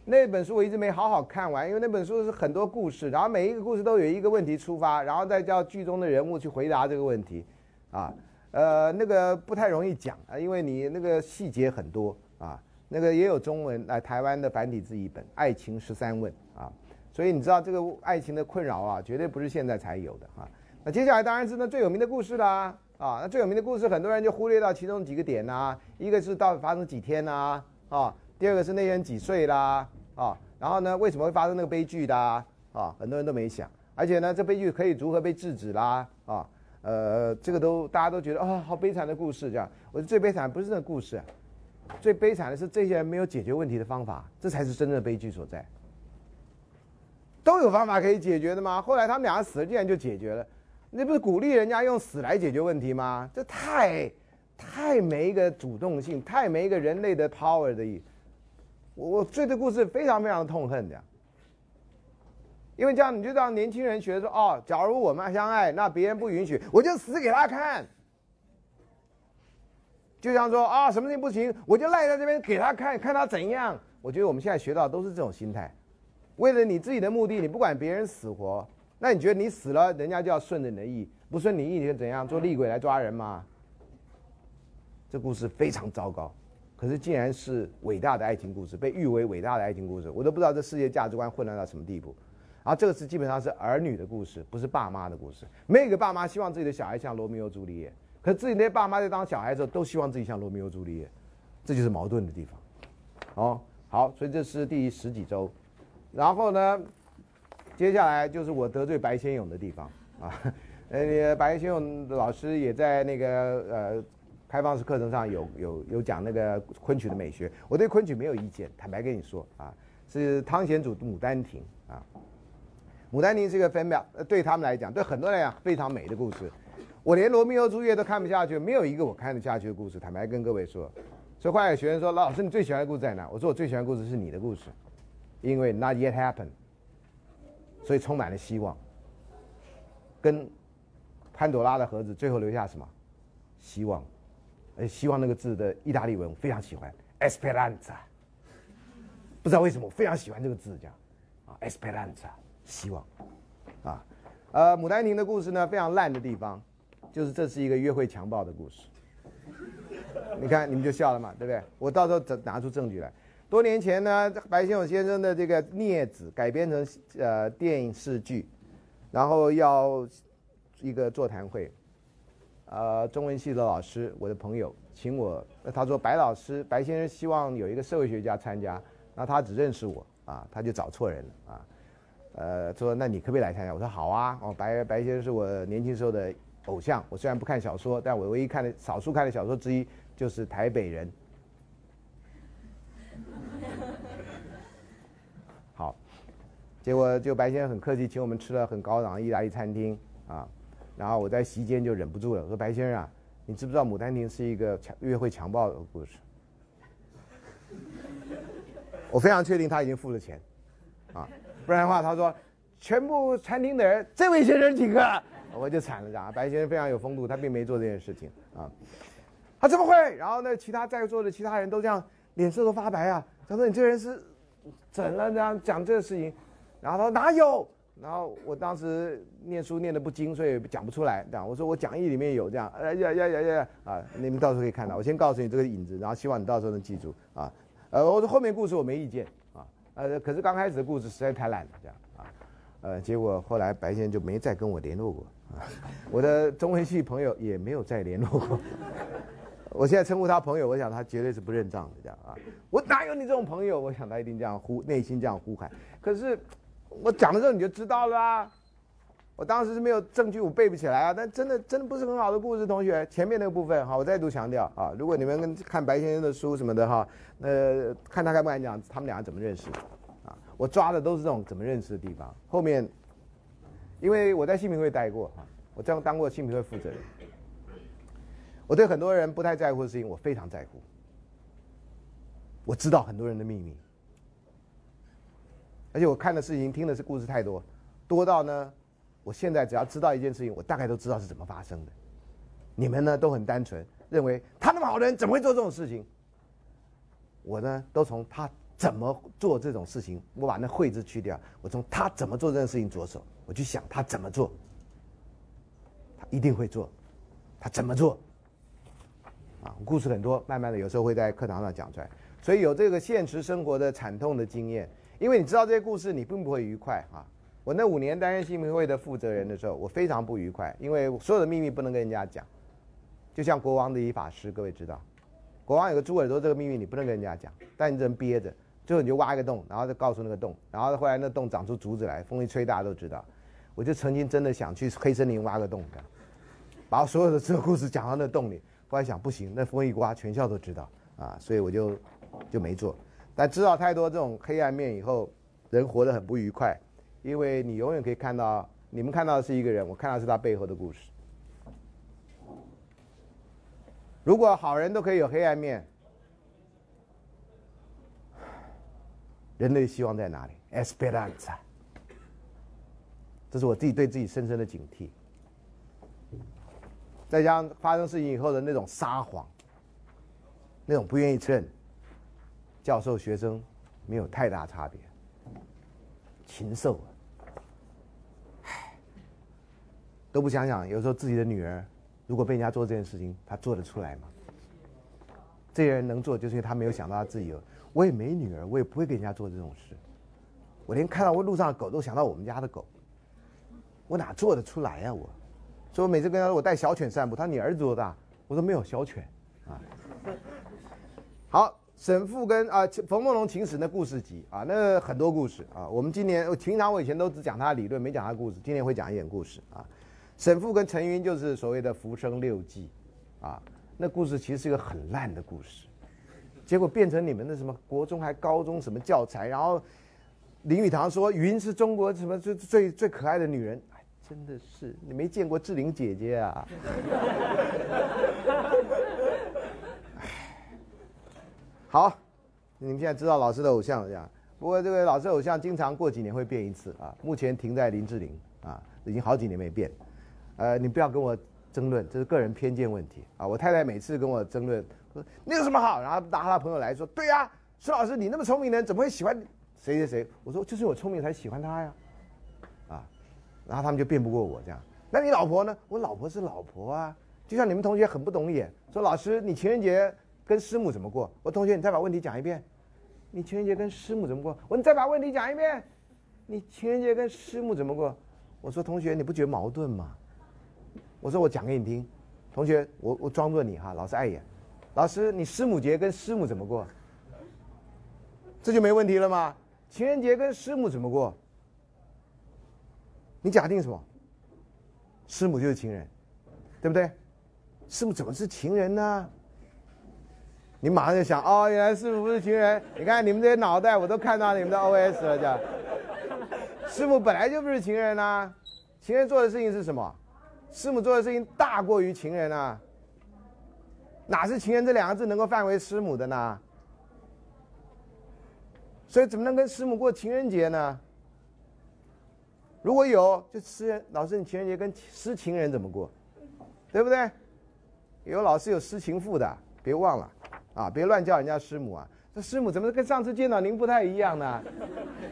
那本书我一直没好好看完，因为那本书是很多故事，然后每一个故事都有一个问题出发，然后再叫剧中的人物去回答这个问题，啊，呃那个不太容易讲啊，因为你那个细节很多啊，那个也有中文来台湾的繁体字译本《爱情十三问》啊，所以你知道这个爱情的困扰啊，绝对不是现在才有的啊。那接下来当然是那最有名的故事啦，啊，那最有名的故事很多人就忽略到其中几个点呐，一个是到底发生几天呐，啊，第二个是那人几岁啦，啊，然后呢为什么会发生那个悲剧的，啊，很多人都没想，而且呢这悲剧可以如何被制止啦，啊，呃，这个都大家都觉得啊好悲惨的故事这样，我觉得最悲惨不是那个故事，最悲惨的是这些人没有解决问题的方法，这才是真正的悲剧所在。都有方法可以解决的吗？后来他们两个死了，竟然就解决了。那不是鼓励人家用死来解决问题吗？这太，太没一个主动性，太没一个人类的 power 的意。我我对这故事非常非常痛恨的，因为这样你就让年轻人学说哦，假如我们相爱，那别人不允许，我就死给他看。就像说啊，什么事情不行，我就赖在这边给他看看他怎样。我觉得我们现在学到都是这种心态，为了你自己的目的，你不管别人死活。那你觉得你死了，人家就要顺着你的意，不顺你意，你就怎样做厉鬼来抓人吗？这故事非常糟糕，可是竟然是伟大的爱情故事，被誉为伟大的爱情故事，我都不知道这世界价值观混乱到什么地步。然后这个是基本上是儿女的故事，不是爸妈的故事。没有一个爸妈希望自己的小孩像罗密欧朱丽叶，可是自己那爸妈在当小孩的时候都希望自己像罗密欧朱丽叶，这就是矛盾的地方。哦，好，所以这是第十几周，然后呢？接下来就是我得罪白先勇的地方啊，呃，白先勇老师也在那个呃开放式课程上有有有讲那个昆曲的美学，我对昆曲没有意见，坦白跟你说啊，是汤显祖《牡丹亭》啊，《牡丹亭》是一个非常对他们来讲，对很多人来讲非常美的故事，我连罗密欧朱丽叶都看不下去，没有一个我看得下去的故事，坦白跟各位说，所以后来有学生说，老师你最喜欢的故事在哪？我说我最喜欢的故事是你的故事，因为 Not yet happen，。所以充满了希望，跟潘朵拉的盒子最后留下什么？希望，呃希望那个字的意大利文我非常喜欢，Esperanza。不知道为什么我非常喜欢这个字，这样啊，Esperanza，希望，啊，呃，牡丹亭的故事呢非常烂的地方，就是这是一个约会强暴的故事。你看你们就笑了嘛，对不对？我到时候拿拿出证据来。多年前呢，白先勇先生的这个《镊子》改编成呃电视剧，然后要一个座谈会，呃，中文系的老师，我的朋友请我，他说白老师，白先生希望有一个社会学家参加，那他只认识我啊，他就找错人了啊，呃，说那你可不可以来参加？我说好啊，哦，白白先生是我年轻时候的偶像，我虽然不看小说，但我唯一看的少数看的小说之一就是《台北人》。好，结果就白先生很客气，请我们吃了很高档的意大利餐厅啊。然后我在席间就忍不住了，我说白先生啊，你知不知道《牡丹亭》是一个强约会强暴的故事？我非常确定他已经付了钱，啊，不然的话他说全部餐厅的人这位先生请客，我就惨了，这样。白先生非常有风度，他并没做这件事情啊。他怎么会？然后呢，其他在座的其他人都这样脸色都发白啊。他说你这人是。怎了这样讲这个事情，然后他说哪有？然后我当时念书念的不精，所以讲不出来。这样我说我讲义里面有这样，哎呀呀呀呀啊！你们到时候可以看到。我先告诉你这个影子，然后希望你到时候能记住啊。呃，我说后面故事我没意见啊。呃，可是刚开始的故事实在太烂了，这样啊。呃，结果后来白先就没再跟我联络过啊。我的中文系朋友也没有再联络过。我现在称呼他朋友，我想他绝对是不认账的这样啊！我哪有你这种朋友？我想他一定这样呼，内心这样呼喊。可是我讲的时候你就知道了啊！我当时是没有证据，我背不起来啊！但真的真的不是很好的故事，同学。前面那个部分哈，我再度强调啊！如果你们看白先生的书什么的哈，呃，看他敢不敢讲他们俩怎么认识啊？我抓的都是这种怎么认识的地方。后面，因为我在新民会待过啊，我这样当过新民会负责人。我对很多人不太在乎的事情，我非常在乎。我知道很多人的秘密，而且我看的事情、听的是故事太多，多到呢，我现在只要知道一件事情，我大概都知道是怎么发生的。你们呢都很单纯，认为他那么好的人怎么会做这种事情？我呢都从他怎么做这种事情，我把那“会”字去掉，我从他怎么做这件事情着手，我去想他怎么做，他一定会做，他怎么做？啊故事很多，慢慢的有时候会在课堂上讲出来，所以有这个现实生活的惨痛的经验。因为你知道这些故事，你并不会愉快啊。我那五年担任新民会的负责人的时候，我非常不愉快，因为所有的秘密不能跟人家讲。就像国王的一法师，各位知道，国王有个猪耳朵这个秘密你不能跟人家讲，但你只能憋着，最后你就挖一个洞，然后再告诉那个洞，然后后来那洞长出竹子来，风一吹大家都知道。我就曾经真的想去黑森林挖个洞，把所有的这个故事讲到那洞里。后来想不行，那风一刮，全校都知道啊，所以我就就没做。但知道太多这种黑暗面以后，人活得很不愉快，因为你永远可以看到，你们看到的是一个人，我看到是他背后的故事。如果好人都可以有黑暗面，人类希望在哪里？Esperanza。这是我自己对自己深深的警惕。再加上发生事情以后的那种撒谎，那种不愿意承认，教授学生没有太大差别，禽兽，啊，都不想想，有时候自己的女儿如果被人家做这件事情，她做得出来吗？这些人能做，就是因为他没有想到他自己有。我也没女儿，我也不会给人家做这种事。我连看到我路上的狗都想到我们家的狗，我哪做得出来呀我？所以我每次跟他说我带小犬散步，他说你儿子多大？我说没有小犬，啊。好，沈复跟啊冯梦龙情史那故事集啊，那很多故事啊。我们今年平常我以前都只讲他的理论，没讲他故事，今年会讲一点故事啊。沈复跟陈云就是所谓的浮生六记，啊，那故事其实是一个很烂的故事，结果变成你们的什么国中还高中什么教材，然后林语堂说云是中国什么最最最可爱的女人。真的是你没见过志玲姐姐啊！好，你们现在知道老师的偶像了这样。不过这个老师偶像经常过几年会变一次啊。目前停在林志玲啊，已经好几年没变。呃，你不要跟我争论，这是个人偏见问题啊。我太太每次跟我争论，说你有什么好？然后拉他朋友来说，对呀，孙老师你那么聪明的人，怎么会喜欢谁谁谁？我说就是我聪明才喜欢他呀。啊然后他们就辩不过我这样，那你老婆呢？我老婆是老婆啊，就像你们同学很不懂眼，说老师你情人节跟师母怎么过？我同学你再把问题讲一遍，你情人节跟师母怎么过？我你再把问题讲一遍，你情人节跟师母怎么过？我说同学，你不觉得矛盾吗？我说我讲给你听，同学，我我装作你哈，老师碍眼。老师，你师母节跟师母怎么过？这就没问题了吗？情人节跟师母怎么过？你假定什么？师母就是情人，对不对？师母怎么是情人呢？你马上就想哦，原来师傅不是情人。你看你们这些脑袋，我都看到你们的 OS 了，这师母本来就不是情人呐。情人做的事情是什么？师母做的事情大过于情人啊。哪是情人这两个字能够范为师母的呢？所以怎么能跟师母过情人节呢？如果有，就师老师，你情人节跟失情人怎么过？对不对？有老师有失情妇的，别忘了。啊，别乱叫人家师母啊！这师母怎么跟上次见到您不太一样呢？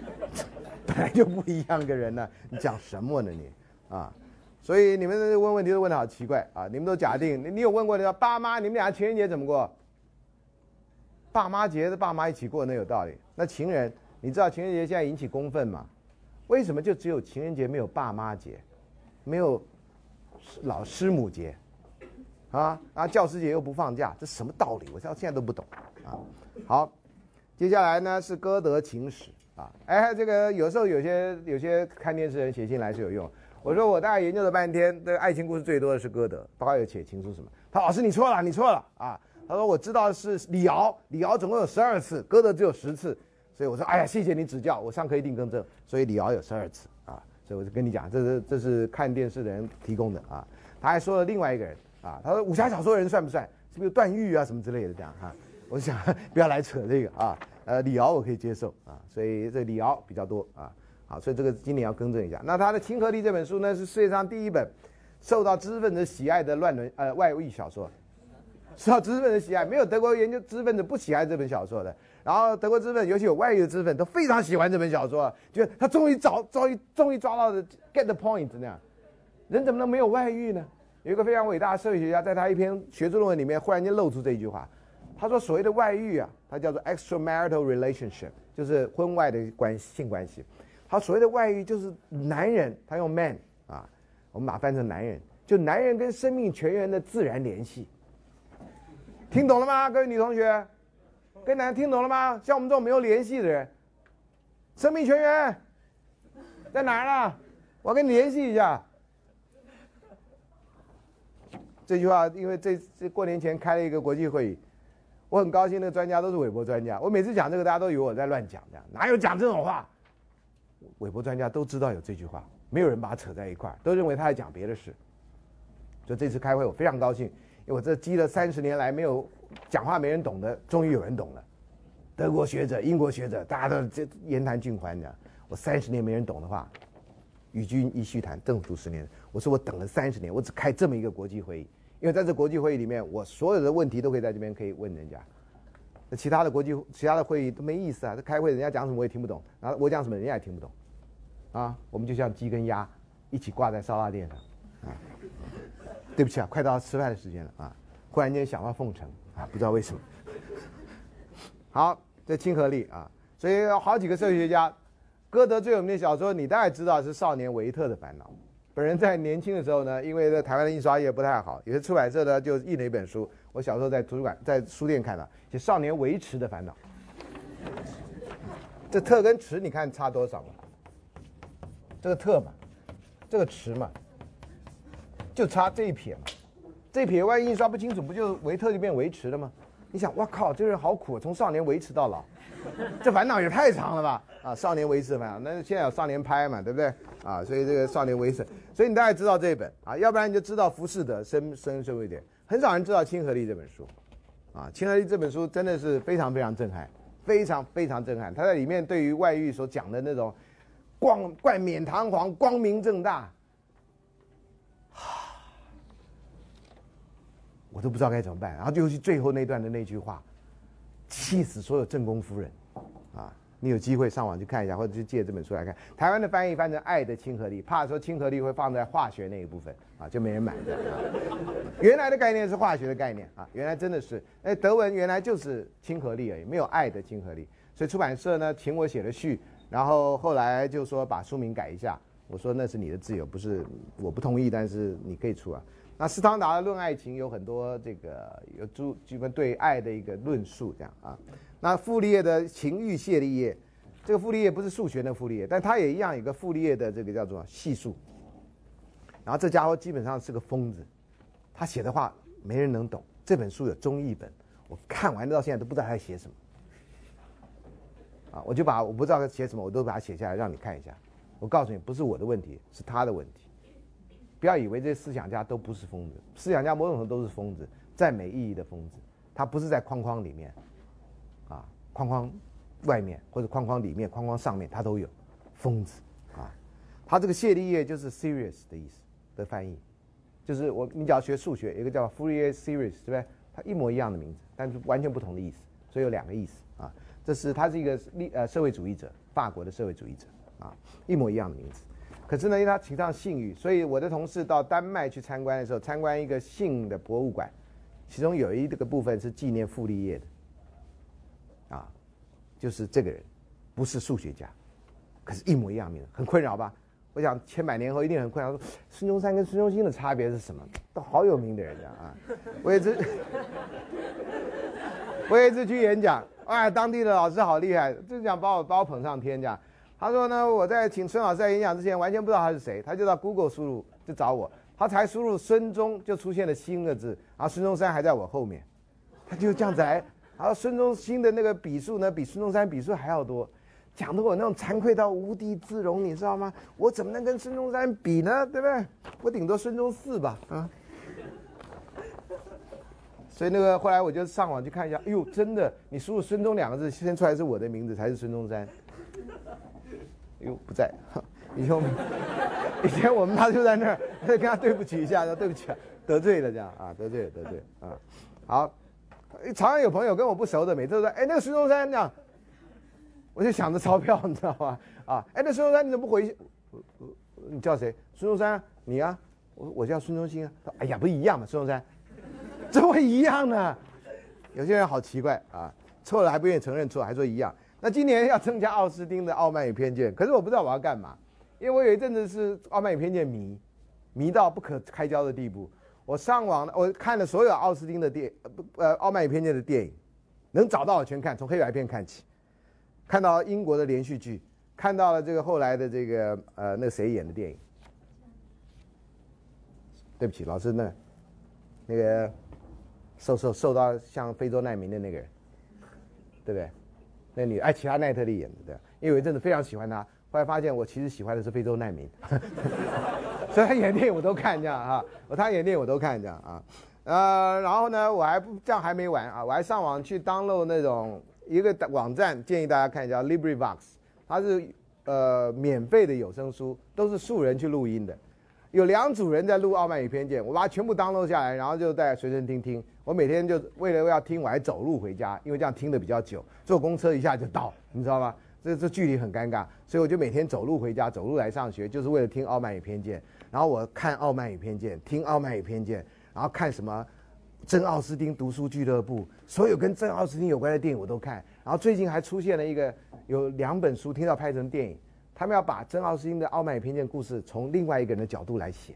本来就不一样个人呢，你讲什么呢你？啊，所以你们问问题都问的好奇怪啊！你们都假定你你有问过你说爸妈你们俩情人节怎么过？爸妈节的爸妈一起过那有道理。那情人，你知道情人节现在引起公愤吗？为什么就只有情人节没有爸妈节，没有老师母节？啊啊！教师节又不放假，这什么道理？我到现在都不懂啊。好，接下来呢是歌德情史啊。哎，这个有时候有些有些看电视人写信来是有用。我说我大概研究了半天，这个爱情故事最多的是歌德，包括有写情书什么。他老师你错了，你错了啊。他说我知道是李敖，李敖总共有十二次，歌德只有十次。所以我说哎呀，谢谢你指教，我上课一定更正。所以李敖有十二次啊。所以我就跟你讲，这是这是看电视的人提供的啊。他还说了另外一个人。啊，他说武侠小说人算不算？是不是段誉啊什么之类的这样哈？我想 不要来扯这个啊。呃，李敖我可以接受啊，所以这李敖比较多啊。好，所以这个今年要更正一下。那他的《亲和力》这本书呢，是世界上第一本受到知识分子喜爱的乱伦呃外遇小说，受到知识分子喜爱，没有德国研究知识分子不喜爱这本小说的。然后德国知识分子，尤其有外遇的知识分子，都非常喜欢这本小说，觉得他终于找终于终于抓到了 get the point 那样。人怎么能没有外遇呢？有一个非常伟大的社会学家，在他一篇学术论文里面，忽然间露出这一句话，他说：“所谓的外遇啊，它叫做 extramarital relationship，就是婚外的关系性关系。他所谓的外遇，就是男人，他用 man 啊，我们把它翻成男人，就男人跟生命全员的自然联系。听懂了吗，各位女同学？跟男人听懂了吗？像我们这种没有联系的人，生命全员在哪儿呢？我跟你联系一下。”这句话，因为这这过年前开了一个国际会议，我很高兴，那个专家都是韦伯专家。我每次讲这个，大家都以为我在乱讲，这样哪有讲这种话？韦伯专家都知道有这句话，没有人把它扯在一块儿，都认为他在讲别的事。所以这次开会，我非常高兴，因为我这积了三十年来没有讲话没人懂的，终于有人懂了。德国学者、英国学者，大家都这言谈尽欢的。我三十年没人懂的话，与君一叙谈，正读十年。我说我等了三十年，我只开这么一个国际会议。因为在这国际会议里面，我所有的问题都可以在这边可以问人家，那其他的国际其他的会议都没意思啊！这开会人家讲什么我也听不懂，然后我讲什么人家也听不懂，啊，我们就像鸡跟鸭一起挂在烧腊店上，啊，对不起啊，快到吃饭的时间了啊！忽然间想到奉承啊，不知道为什么。好，这亲和力啊，所以好几个社会学家，歌德最有名的小说你大概知道是《少年维特的烦恼》。本人在年轻的时候呢，因为在台湾的印刷业不太好，有些出版社呢就印了一本书。我小时候在图书馆、在书店看到，就《少年维持的烦恼》。这特跟持，你看差多少嘛？这个特嘛，这个持嘛，就差这一撇嘛。这一撇万一印刷不清楚，不就维特就变维持了吗？你想，我靠，这个人好苦，从少年维持到老，这烦恼也太长了吧？啊，少年维持烦恼，那现在有少年拍嘛，对不对？啊，所以这个少年维持。所以你大概知道这一本啊，要不然你就知道浮士德深深深一点。很少人知道《亲和力》这本书，啊，《亲和力》这本书真的是非常非常震撼，非常非常震撼。他在里面对于外遇所讲的那种光冠冕堂皇、光明正大，我都不知道该怎么办。然后尤其最后那段的那句话，气死所有正宫夫人。啊你有机会上网去看一下，或者去借这本书来看。台湾的翻译翻成“爱的亲和力”，怕说亲和力会放在化学那一部分啊，就没人买的。原来的概念是化学的概念啊，原来真的是，哎，德文原来就是亲和力而已，没有爱的亲和力。所以出版社呢请我写了序，然后后来就说把书名改一下。我说那是你的自由，不是我不同意，但是你可以出啊。那斯汤达的《论爱情》有很多这个有诸基本对爱的一个论述，这样啊。那傅立叶的《情欲谢立叶》，这个傅立叶不是数学的傅立叶，但他也一样有个傅立叶的这个叫做系数。然后这家伙基本上是个疯子，他写的话没人能懂。这本书有中译本，我看完到现在都不知道他在写什么。啊，我就把我不知道他写什么，我都把它写下来让你看一下。我告诉你，不是我的问题，是他的问题。不要以为这些思想家都不是疯子，思想家某种程度都是疯子，再没意义的疯子。他不是在框框里面，啊，框框外面或者框框里面、框框上面，他都有疯子啊。他这个谢立业就是 serious 的意思的翻译，就是我你只要学数学，一个叫 Fourier series，对不对？它一模一样的名字，但是完全不同的意思，所以有两个意思啊。这是他是一个历呃社会主义者，法国的社会主义者。啊，一模一样的名字，可是呢，因为他提倡性欲，所以我的同事到丹麦去参观的时候，参观一个性的博物馆，其中有一这个部分是纪念傅立叶的，啊，就是这个人，不是数学家，可是一模一样名字，很困扰吧？我想千百年后一定很困扰。说孙中山跟孙中山的差别是什么？都好有名的人家啊，我也是，我也是去演讲，哎，当地的老师好厉害，就想把我把我捧上天这样。他说呢，我在请孙老师在演讲之前，完全不知道他是谁，他就到 Google 输入就找我，他才输入孙中就出现了新的字，然后孙中山还在我后面，他就这样子，然后孙中新的那个笔数呢，比孙中山笔数还要多，讲的我那种惭愧到无地自容，你知道吗？我怎么能跟孙中山比呢？对不对？我顶多孙中四吧，啊。所以那个后来我就上网去看一下，哎呦，真的，你输入孙中两个字，先出来是我的名字，才是孙中山。又不在，以前我们以前我们他就在那儿，跟他对不起一下，说对不起，得罪了这样啊，得罪了得罪啊，好，常常有朋友跟我不熟的，每次都说，哎，那个孙中山这样，我就想着钞票，你知道吧？啊，哎，那孙中山你怎么不回去？你叫谁？孙中山，你啊？我我叫孙中兴啊。哎呀，不一样嘛，孙中山，怎么会一样呢？有些人好奇怪啊，错了还不愿意承认错，还说一样。那今年要增加奥斯汀的《傲慢与偏见》，可是我不知道我要干嘛，因为我有一阵子是《傲慢与偏见》迷，迷到不可开交的地步。我上网，我看了所有奥斯汀的电，呃，《傲慢与偏见》的电影，能找到的全看，从黑白片看起，看到英国的连续剧，看到了这个后来的这个呃，那谁演的电影？对不起，老师，那那个瘦瘦瘦到像非洲难民的那个人，对不对？那女，哎，其他奈特利演的，对，因为有一阵子非常喜欢她，后来发现我其实喜欢的是非洲难民，所以他演电影我都看这样啊，我他演电影我都看这样啊，呃，然后呢，我还不这样还没完啊，我还上网去 download 那种一个网站，建议大家看一下 LibriVox，它是呃免费的有声书，都是素人去录音的。有两组人在录《傲慢与偏见》，我把它全部 download 下来，然后就在随身听听。我每天就为了要听，我还走路回家，因为这样听的比较久。坐公车一下就到，你知道吗？这这距离很尴尬，所以我就每天走路回家，走路来上学，就是为了听《傲慢与偏见》。然后我看《傲慢与偏见》，听《傲慢与偏见》，然后看什么真奥斯汀读书俱乐部，所有跟真奥斯汀有关的电影我都看。然后最近还出现了一个有两本书，听到拍成电影。他们要把真奥斯汀的《傲慢与偏见》故事从另外一个人的角度来写，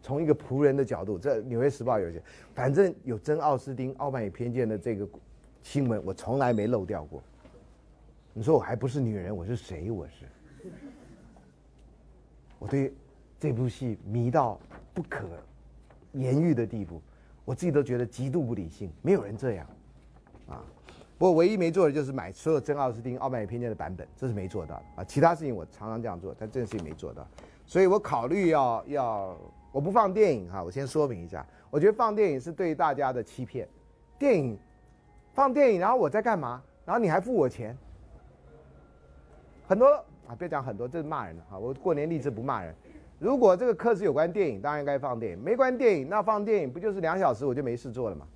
从一个仆人的角度。这《纽约时报》有些，反正有真奥斯汀《傲慢与偏见》的这个新闻，我从来没漏掉过。你说我还不是女人，我是谁？我是，我对这部戏迷到不可言喻的地步，我自己都觉得极度不理性，没有人这样，啊。我唯一没做的就是买所有真奥斯汀《傲慢与偏见》的版本，这是没做到的啊。其他事情我常常这样做，但这件事情没做到，所以我考虑要要我不放电影哈。我先说明一下，我觉得放电影是对大家的欺骗。电影放电影，然后我在干嘛？然后你还付我钱？很多啊，别讲很多，这是骂人的哈。我过年立志不骂人。如果这个课是有关电影，当然应该放电影；没关电影，那放电影不就是两小时我就没事做了吗？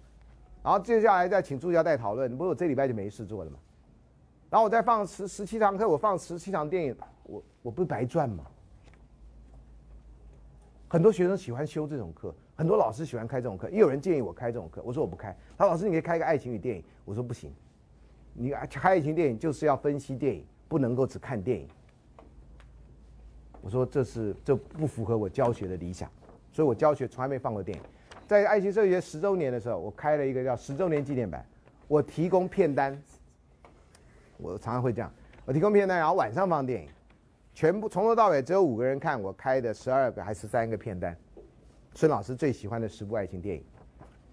然后接下来再请助教再讨论，不是我这礼拜就没事做了吗？然后我再放十十七堂课，我放十七场电影，我我不白赚吗？很多学生喜欢修这种课，很多老师喜欢开这种课，也有人建议我开这种课，我说我不开。他老师你可以开一个爱情与电影，我说不行，你开爱情电影就是要分析电影，不能够只看电影。我说这是这不符合我教学的理想，所以我教学从来没放过电影。在爱情社学十周年的时候，我开了一个叫十周年纪念版，我提供片单。我常常会这样，我提供片单，然后晚上放电影，全部从头到尾只有五个人看我开的十二个还是三个片单。孙老师最喜欢的十部爱情电影，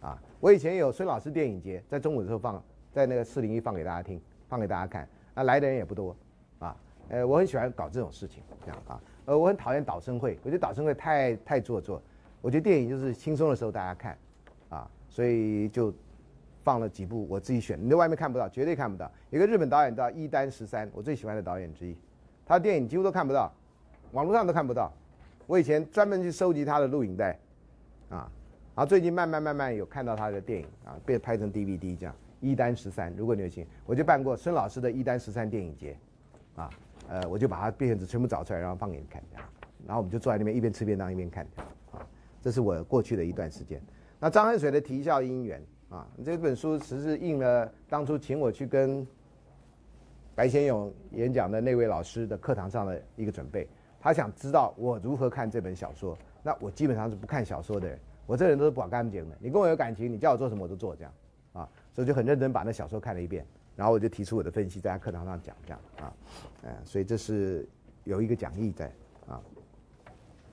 啊，我以前有孙老师电影节，在中午的时候放，在那个四零一放给大家听，放给大家看，那来的人也不多，啊，呃，我很喜欢搞这种事情，这样啊，呃，我很讨厌导生会，我觉得导生会太太做作，我觉得电影就是轻松的时候大家看，啊，所以就放了几部我自己选，你在外面看不到，绝对看不到。一个日本导演叫伊丹十三，我最喜欢的导演之一，他的电影几乎都看不到，网络上都看不到，我以前专门去收集他的录影带。啊，然后最近慢慢慢慢有看到他的电影啊，被拍成 DVD 这样，一单十三。如果你有心，我就办过孙老师的一单十三电影节，啊，呃，我就把他片子全部找出来，然后放给你看，然后我们就坐在那边一边吃便当一边看，这是我过去的一段时间。那张恨水的《啼笑姻缘》啊，这本书只是应了当初请我去跟白先勇演讲的那位老师的课堂上的一个准备，他想知道我如何看这本小说。那我基本上是不看小说的人，我这人都是不干净的。你跟我有感情，你叫我做什么我都做，这样，啊，所以就很认真把那小说看了一遍，然后我就提出我的分析，在他课堂上讲，这样，啊，嗯，所以这是有一个讲义在，啊，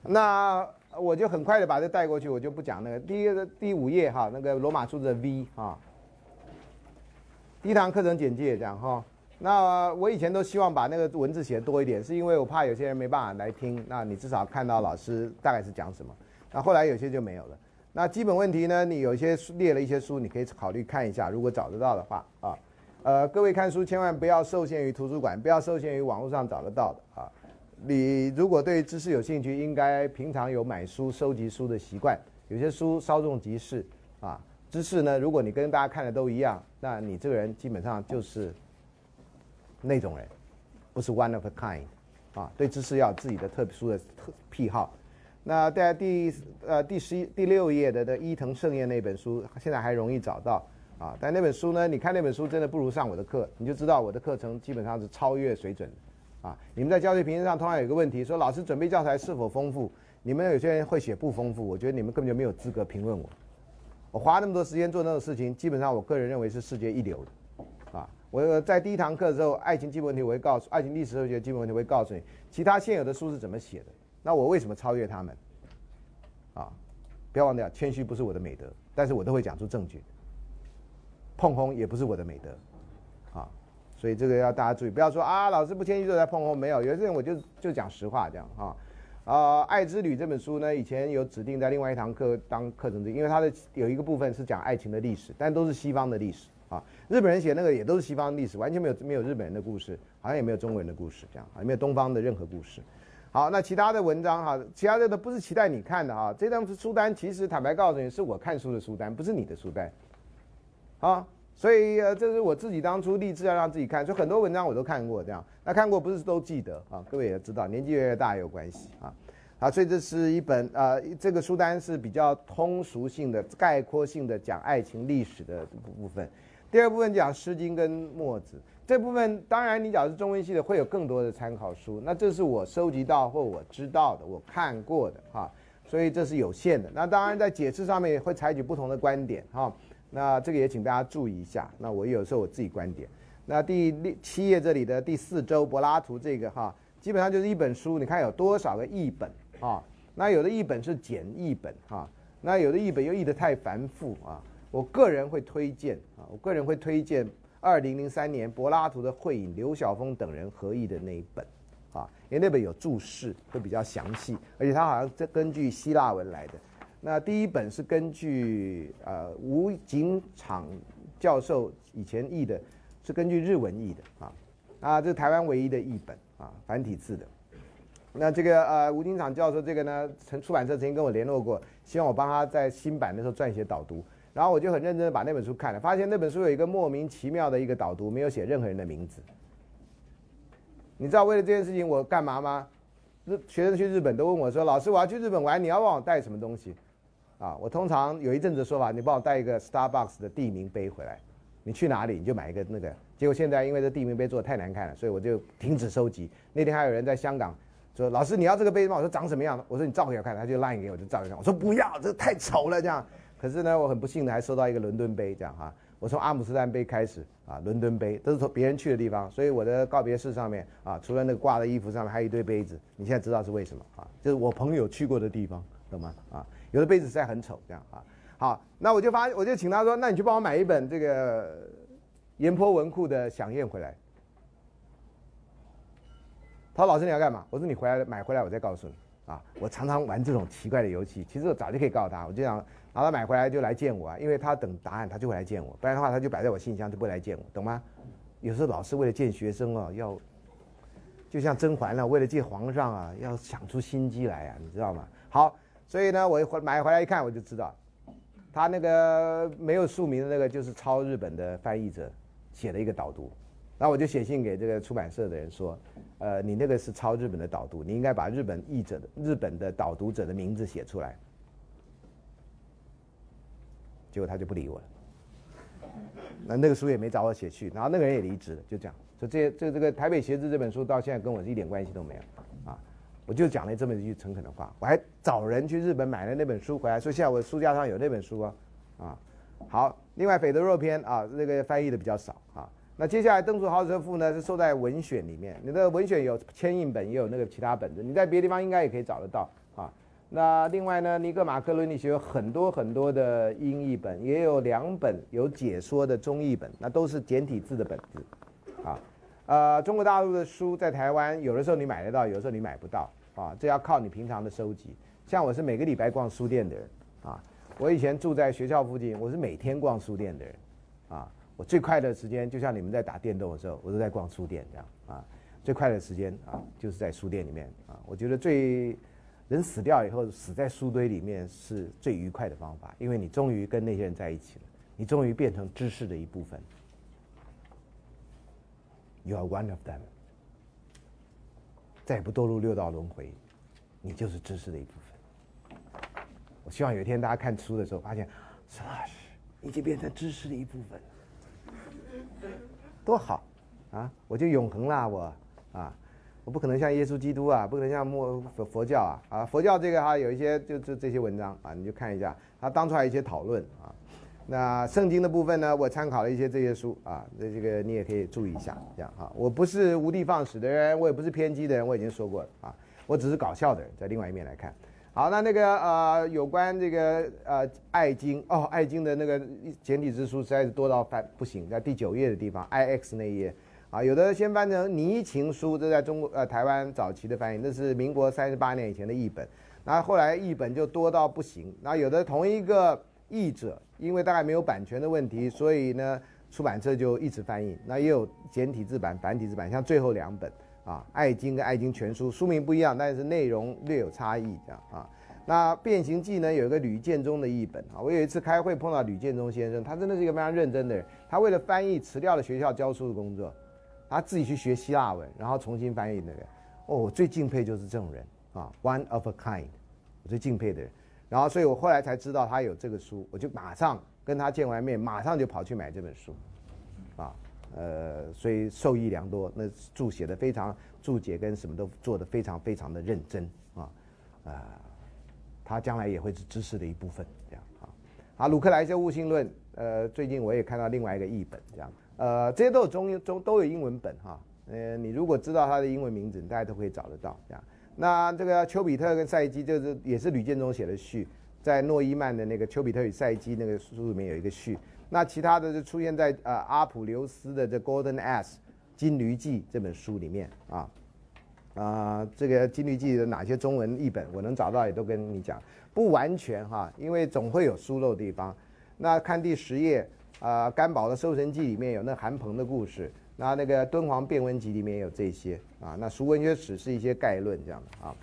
那我就很快的把这带过去，我就不讲那个第一个第五页哈，那个罗马数字 V 啊，第一堂课程简介这样哈。那我以前都希望把那个文字写多一点，是因为我怕有些人没办法来听。那你至少看到老师大概是讲什么。那后来有些就没有了。那基本问题呢？你有些列了一些书，你可以考虑看一下，如果找得到的话啊。呃，各位看书千万不要受限于图书馆，不要受限于网络上找得到的啊。你如果对知识有兴趣，应该平常有买书、收集书的习惯。有些书稍纵即逝啊。知识呢，如果你跟大家看的都一样，那你这个人基本上就是。那种人，不是 one of a kind，啊，对知识要有自己的特殊的特癖好。那在第呃第十一第六页的的伊藤盛彦那本书，现在还容易找到啊。但那本书呢，你看那本书真的不如上我的课，你就知道我的课程基本上是超越水准的啊。你们在教学评分上通常有一个问题，说老师准备教材是否丰富？你们有些人会写不丰富，我觉得你们根本就没有资格评论我。我花那么多时间做那种事情，基本上我个人认为是世界一流的。啊我在第一堂课的时候，爱情基本问题我会告诉，爱情历史哲学基本问题我会告诉你，其他现有的书是怎么写的。那我为什么超越他们？啊，不要忘掉，谦虚不是我的美德，但是我都会讲出证据。碰红也不是我的美德，所以这个要大家注意，不要说啊，老师不谦虚就在碰红，没有，有些人我就就讲实话这样啊。啊，《爱之旅》这本书呢，以前有指定在另外一堂课当课程之一，因为它的有一个部分是讲爱情的历史，但都是西方的历史。啊，日本人写那个也都是西方历史，完全没有没有日本人的故事，好像也没有中国人的故事，这样啊，没有东方的任何故事。好，那其他的文章哈，其他的都不是期待你看的啊。这张书单其实坦白告诉你，是我看书的书单，不是你的书单。啊，所以呃，这是我自己当初立志要让自己看，所以很多文章我都看过，这样。那看过不是都记得啊？各位也知道，年纪越来越大有关系啊。好，所以这是一本啊，这个书单是比较通俗性的、概括性的讲爱情历史的部分。第二部分讲《诗经》跟《墨子》这部分，当然你假如是中文系的，会有更多的参考书。那这是我收集到或我知道的，我看过的哈，所以这是有限的。那当然在解释上面也会采取不同的观点哈。那这个也请大家注意一下。那我有时候我自己观点。那第六七页这里的第四周柏拉图这个哈，基本上就是一本书，你看有多少个译本啊？那有的译本是简译本哈，那有的译本又译得太繁复啊。我个人会推荐啊，我个人会推荐二零零三年柏拉图的《会影》，刘晓峰等人合译的那一本，啊，因为那本有注释，会比较详细，而且他好像在根据希腊文来的。那第一本是根据呃吴景场教授以前译的，是根据日文译的啊，啊，这是台湾唯一的译本啊，繁体字的。那这个呃吴景场教授这个呢，曾出版社曾经跟我联络过，希望我帮他在新版的时候撰写导读。然后我就很认真的把那本书看了，发现那本书有一个莫名其妙的一个导读，没有写任何人的名字。你知道为了这件事情我干嘛吗？日学生去日本都问我说：“老师，我要去日本玩，你要帮我带什么东西？”啊，我通常有一阵子说法，你帮我带一个 Starbucks 的地名杯回来，你去哪里你就买一个那个。结果现在因为这地名杯做的太难看了，所以我就停止收集。那天还有人在香港说：“老师，你要这个杯子吗？”我说：“长什么样？”我说：“你照给我看。”他就 line 给我，就照一张。我说：“不要，这个太丑了。”这样。可是呢，我很不幸的还收到一个伦敦杯，这样哈。我从阿姆斯丹杯开始啊，伦敦杯都是从别人去的地方，所以我的告别式上面啊，除了那个挂的衣服上面，还有一堆杯子。你现在知道是为什么啊？就是我朋友去过的地方，懂吗？啊，有的杯子实在很丑，这样啊。好，那我就发，我就请他说，那你去帮我买一本这个盐坡文库的响宴回来。他说：“老师你要干嘛？”我说：“你回来买回来，我再告诉你。”啊，我常常玩这种奇怪的游戏，其实我早就可以告诉他，我就想。然后他买回来就来见我啊，因为他等答案，他就会来见我，不然的话他就摆在我信箱，就不会来见我，懂吗？有时候老师为了见学生啊，要就像甄嬛了，为了见皇上啊，要想出心机来啊，你知道吗？好，所以呢，我一回买回来一看，我就知道，他那个没有署名的那个就是抄日本的翻译者写的一个导读，那我就写信给这个出版社的人说，呃，你那个是抄日本的导读，你应该把日本译者的日本的导读者的名字写出来。结果他就不理我了，那那个书也没找我写去，然后那个人也离职了，就这样。所以这这这个《台北鞋子》这本书到现在跟我是一点关系都没有，我就讲了这么一句诚恳的话，我还找人去日本买了那本书回来，说现在我书架上有那本书啊，啊，好。另外《斐德若篇》啊，那个翻译的比较少啊。那接下来《邓楚豪车赋》呢是收在文选里面，你的文选有千印本，也有那个其他本子，你在别的地方应该也可以找得到啊。那另外呢，尼格马克伦理学有很多很多的英译本，也有两本有解说的中译本，那都是简体字的本子，啊，呃，中国大陆的书在台湾有的时候你买得到，有的时候你买不到，啊，这要靠你平常的收集。像我是每个礼拜逛书店的人，啊，我以前住在学校附近，我是每天逛书店的人，啊，我最快的时间就像你们在打电动的时候，我都在逛书店这样，啊，最快的时间啊就是在书店里面，啊，我觉得最。人死掉以后，死在书堆里面是最愉快的方法，因为你终于跟那些人在一起了，你终于变成知识的一部分。You are one of them，再也不堕入六道轮回，你就是知识的一部分。我希望有一天大家看书的时候，发现，陈老师已经变成知识的一部分，多好啊！我就永恒啦，我啊。我不可能像耶稣基督啊，不可能像佛佛教啊啊！佛教这个哈有一些就就这些文章啊，你就看一下，他当初还有一些讨论啊。那圣经的部分呢，我参考了一些这些书啊，那这个你也可以注意一下，这样哈。我不是无的放矢的人，我也不是偏激的人，我已经说过了啊。我只是搞笑的人，在另外一面来看。好，那那个呃，有关这个呃《爱经》哦，《爱经》的那个简体之书实在是多到翻不行，在第九页的地方，I X 那一页。啊，有的先翻成《泥情书》，这在中国呃台湾早期的翻译，那是民国三十八年以前的译本。那后来译本就多到不行。那有的同一个译者，因为大概没有版权的问题，所以呢出版社就一直翻译。那也有简体字版、繁体字版，像最后两本啊，《爱经》跟《爱经全书》，书名不一样，但是内容略有差异这样啊。那《变形记》呢，有一个吕建中的译本啊。我有一次开会碰到吕建中先生，他真的是一个非常认真的人，他为了翻译辞掉了学校教书的工作。他自己去学希腊文，然后重新翻译那个。哦，我最敬佩就是这种人啊，one of a kind，我最敬佩的人。然后，所以我后来才知道他有这个书，我就马上跟他见完面，马上就跑去买这本书，啊，呃，所以受益良多。那注写的非常，注解跟什么都做的非常非常的认真啊，啊，他将来也会是知识的一部分，这样啊。好，鲁克莱修悟性论，呃，最近我也看到另外一个译本，这样。呃，这些都有中英中都有英文本哈，呃，你如果知道他的英文名字，大家都可以找得到这样。那这个丘比特跟赛基就是也是吕建中写的序，在诺伊曼的那个丘比特与赛基那个书里面有一个序。那其他的就出现在呃阿普留斯的这 Golden Ass 金驴记这本书里面啊啊，这个金驴记的哪些中文译本我能找到也都跟你讲，不完全哈，因为总会有疏漏的地方。那看第十页。啊，甘宝的《搜神记》里面有那韩鹏的故事，那那个敦煌变文集里面有这些啊，那熟文学史是一些概论这样的啊。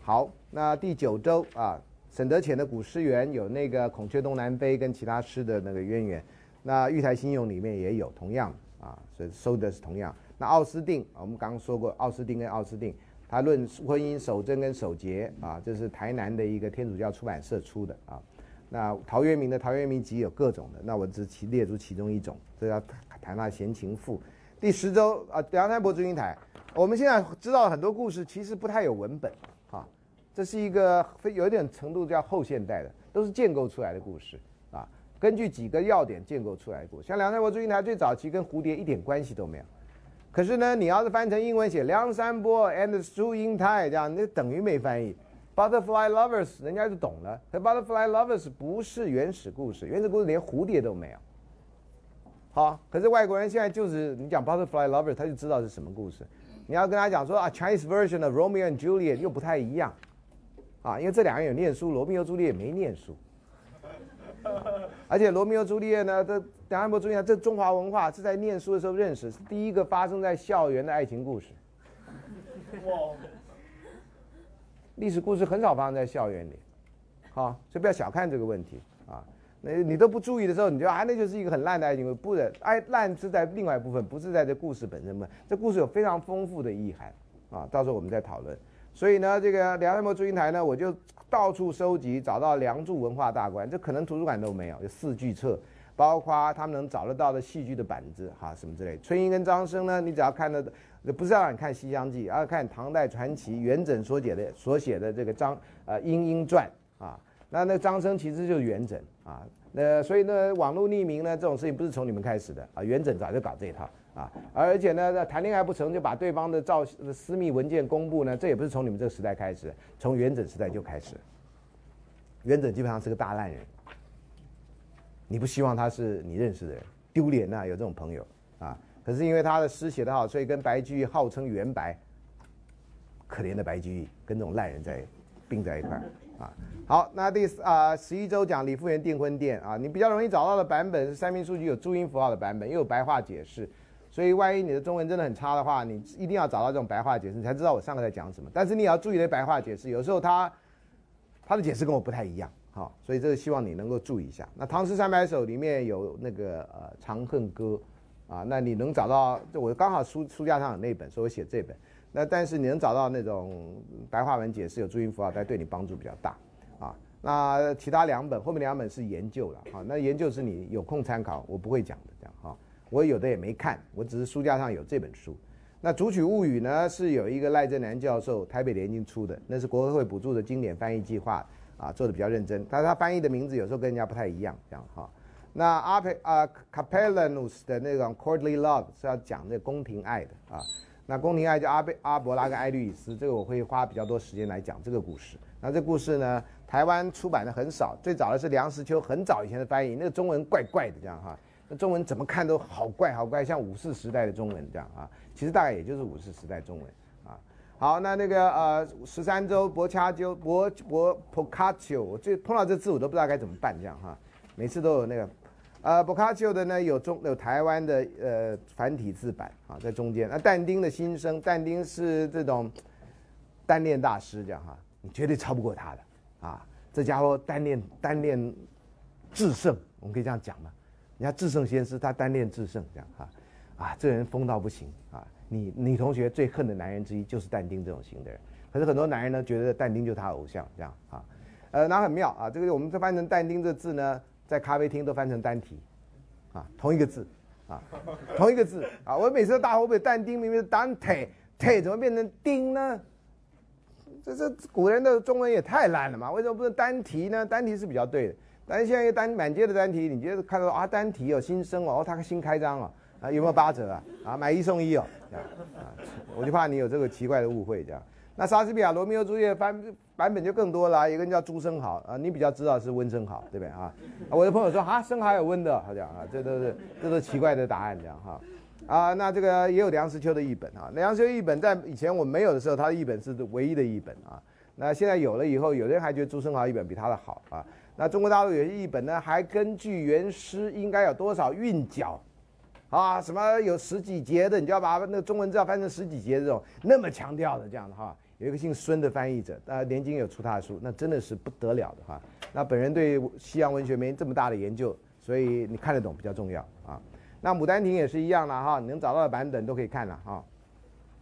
好，那第九周啊，沈德潜的《古诗源》有那个孔雀东南飞跟其他诗的那个渊源，那玉台新咏里面也有同样啊，所以收的是同样。那奥斯定，我们刚刚说过，奥斯定跟奥斯定，他论婚姻守贞跟守节啊，这是台南的一个天主教出版社出的啊。那陶渊明的《陶渊明集》有各种的，那我只其列出其中一种，这要谈他闲情赋。第十周啊，梁山伯祝英台，我们现在知道很多故事其实不太有文本，啊，这是一个非有一点程度叫后现代的，都是建构出来的故事啊，根据几个要点建构出来的故事。像梁山伯祝英台最早期跟蝴蝶一点关系都没有，可是呢，你要是翻成英文写梁山伯 and 祝英台这样，那等于没翻译。Butterfly Lovers，人家就懂了。Butterfly Lovers 不是原始故事，原始故事连蝴蝶都没有。好，可是外国人现在就是你讲 Butterfly Lovers，他就知道是什么故事。你要跟他讲说啊，Chinese version of Romeo and Juliet 又不太一样。啊，因为这两个人有念书，罗密欧朱丽叶没念书。而且罗密欧朱丽叶呢，这梁安伯注意啊，这中华文化是在念书的时候认识，是第一个发生在校园的爱情故事。哇！历史故事很少发生在校园里，好，所以不要小看这个问题啊。那你都不注意的时候，你就啊，那就是一个很烂的爱情故事。不的，爱烂是在另外一部分，不是在这故事本身嘛。这故事有非常丰富的意涵啊，到时候我们再讨论。所以呢，这个梁山伯祝英台呢，我就到处收集，找到梁祝文化大观，这可能图书馆都没有，有四巨册，包括他们能找得到的戏剧的板子哈，什么之类。春英跟张生呢，你只要看的。不是让你看《西厢记》，而看唐代传奇元稹所写的所写的这个张呃《莺莺传》啊，那那张生其实就是元稹啊，那所以呢，网络匿名呢这种事情不是从你们开始的啊，元稹早就搞这一套啊，而且呢，谈恋爱不成就把对方的照私密文件公布呢，这也不是从你们这个时代开始，从元稹时代就开始。元稹基本上是个大烂人，你不希望他是你认识的人，丢脸呐，有这种朋友啊。可是因为他的诗写得好，所以跟白居易号称元白。可怜的白居易跟这种烂人在并在一块儿啊。好，那第啊十一周讲李复原订婚店啊，你比较容易找到的版本是三明书局有注音符号的版本，又有白话解释。所以万一你的中文真的很差的话，你一定要找到这种白话解释，你才知道我上课在讲什么。但是你也要注意的白话解释，有时候他他的解释跟我不太一样，好，所以这个希望你能够注意一下。那《唐诗三百首》里面有那个呃《长恨歌》。啊，那你能找到？就我刚好书书架上有那本，所以我写这本。那但是你能找到那种白话文解释，有注音符号，但对你帮助比较大。啊，那其他两本，后面两本是研究了。啊，那研究是你有空参考，我不会讲的这样。哈，我有的也没看，我只是书架上有这本书。那《竹取物语》呢，是有一个赖正南教授台北联经出的，那是国会补助的经典翻译计划，啊，做的比较认真。但是他翻译的名字有时候跟人家不太一样，这样哈。那阿佩啊，Capellanus 的那种 Courtly Love 是要讲那宫廷爱的啊。那宫廷爱就阿贝阿伯拉跟爱丽丝，这个我会花比较多时间来讲这个故事。那这故事呢，台湾出版的很少，最早的是梁实秋很早以前的翻译，那个中文怪怪的这样哈。那中文怎么看都好怪好怪，像五四时代的中文这样啊。其实大概也就是五四时代中文啊。好，那那个呃十三州博卡丘博博 p o c a c i o 我最碰到这字我都不知道该怎么办这样哈。每次都有那个。呃博卡丘的呢有中有台湾的呃繁体字版啊，在中间。那但丁的新生，但丁是这种单恋大师，这样哈，你绝对超不过他的啊。这家伙单恋单恋至圣，我们可以这样讲吗？人家至圣先师，他单恋至圣，这样哈啊，这人疯到不行啊。你女同学最恨的男人之一就是但丁这种型的人，可是很多男人呢觉得但丁就是他偶像，这样啊。呃，那很妙啊，这个我们这翻成但丁这字呢。在咖啡厅都翻成单体，啊，同一个字，啊，同一个字，啊，我每次大后悔，但丁明明是单体，体怎么变成丁呢？这这古人的中文也太烂了嘛？为什么不是单题呢？单题是比较对的，但是现在一个单满街的单题，你觉得看到啊单题有新生哦，他新开张哦，啊有没有八折啊？啊买一送一哦，啊，我就怕你有这个奇怪的误会这样。那莎士比亚《罗密欧朱丽叶》翻版本就更多了，一个人叫朱生豪啊，你比较知道是温生豪，对不对啊？我的朋友说啊，生豪有温的，好像啊，这都是这都奇怪的答案，这样哈啊。那这个也有梁实秋的译本啊，梁实秋译本在以前我没有的时候，他的译本是唯一的译本啊。那现在有了以后，有的人还觉得朱生豪译本比他的好啊。那中国大陆有些译本呢，还根据原诗应该有多少韵脚啊，什么有十几节的，你就要把那个中文字要翻成十几节这种，那么强调的这样的哈。有一个姓孙的翻译者，啊，连经有出他的书，那真的是不得了的哈。那本人对西洋文学没这么大的研究，所以你看得懂比较重要啊。那《牡丹亭》也是一样的哈，你能找到的版本都可以看了哈。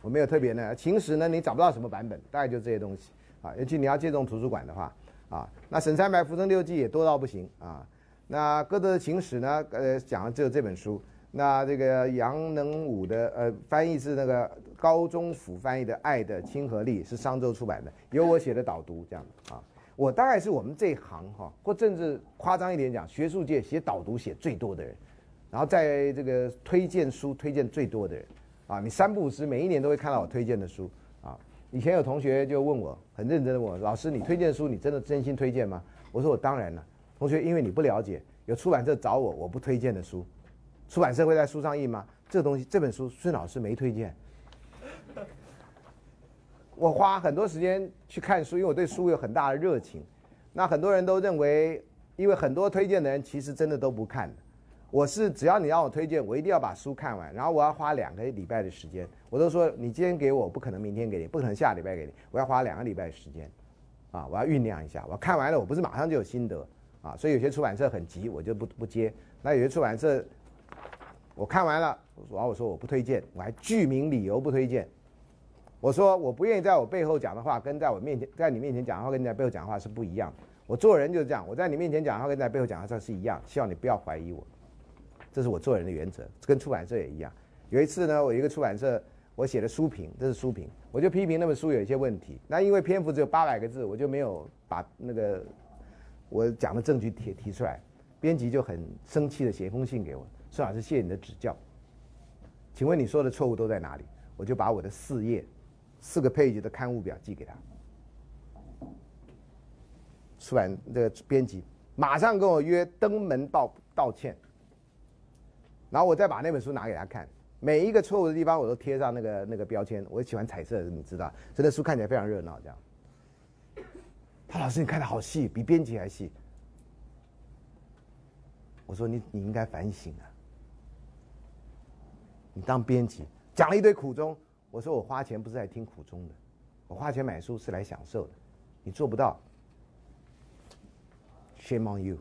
我没有特别的，《秦史》呢你找不到什么版本，大概就这些东西啊。尤其你要借这种图书馆的话，啊。那沈三白《浮生六记》也多到不行啊。那歌德的情史呢？呃，讲的只有这本书。那这个杨能武的呃翻译是那个高中府翻译的《爱的亲和力》，是商周出版的，有我写的导读这样啊。我大概是我们这一行哈，或甚至夸张一点讲，学术界写导读写最多的人，然后在这个推荐书推荐最多的人啊。你三不五时每一年都会看到我推荐的书啊。以前有同学就问我，很认真的问我，老师你推荐书你真的真心推荐吗？我说我当然了。同学，因为你不了解，有出版社找我，我不推荐的书。出版社会在书上印吗？这个东西，这本书孙老师没推荐。我花很多时间去看书，因为我对书有很大的热情。那很多人都认为，因为很多推荐的人其实真的都不看。我是只要你让我推荐，我一定要把书看完，然后我要花两个礼拜的时间。我都说你今天给我，不可能明天给你，不可能下礼拜给你，我要花两个礼拜的时间。啊，我要酝酿一下，我看完了，我不是马上就有心得。啊，所以有些出版社很急，我就不不接。那有些出版社。我看完了，然后我说我不推荐，我还具名理由不推荐。我说我不愿意在我背后讲的话，跟在我面前在你面前讲的话，跟你在背后讲的话是不一样的。我做人就是这样，我在你面前讲的话，跟在背后讲的话是一样。希望你不要怀疑我，这是我做人的原则。跟出版社也一样。有一次呢，我一个出版社，我写的书评，这是书评，我就批评那本书有一些问题。那因为篇幅只有八百个字，我就没有把那个我讲的证据提提出来。编辑就很生气的写一封信给我。孙老师，谢谢你的指教。请问你说的错误都在哪里？我就把我的四页、四个 page 的刊物表寄给他。出版的编辑马上跟我约登门道道歉，然后我再把那本书拿给他看，每一个错误的地方我都贴上那个那个标签。我喜欢彩色，你知道，这的书看起来非常热闹。这样，他老师你看的好细，比编辑还细。我说你你应该反省啊。当编辑讲了一堆苦衷，我说我花钱不是来听苦衷的，我花钱买书是来享受的，你做不到，shame on you。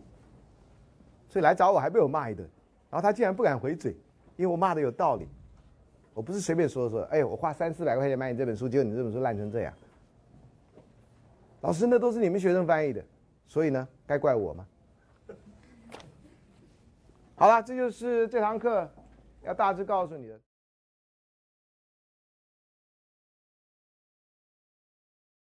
所以来找我还被我骂一顿，然后他竟然不敢回嘴，因为我骂的有道理，我不是随便说说，哎，我花三四百块钱买你这本书，结果你这本书烂成这样，老师那都是你们学生翻译的，所以呢，该怪我吗？好了，这就是这堂课。要大致告诉你的。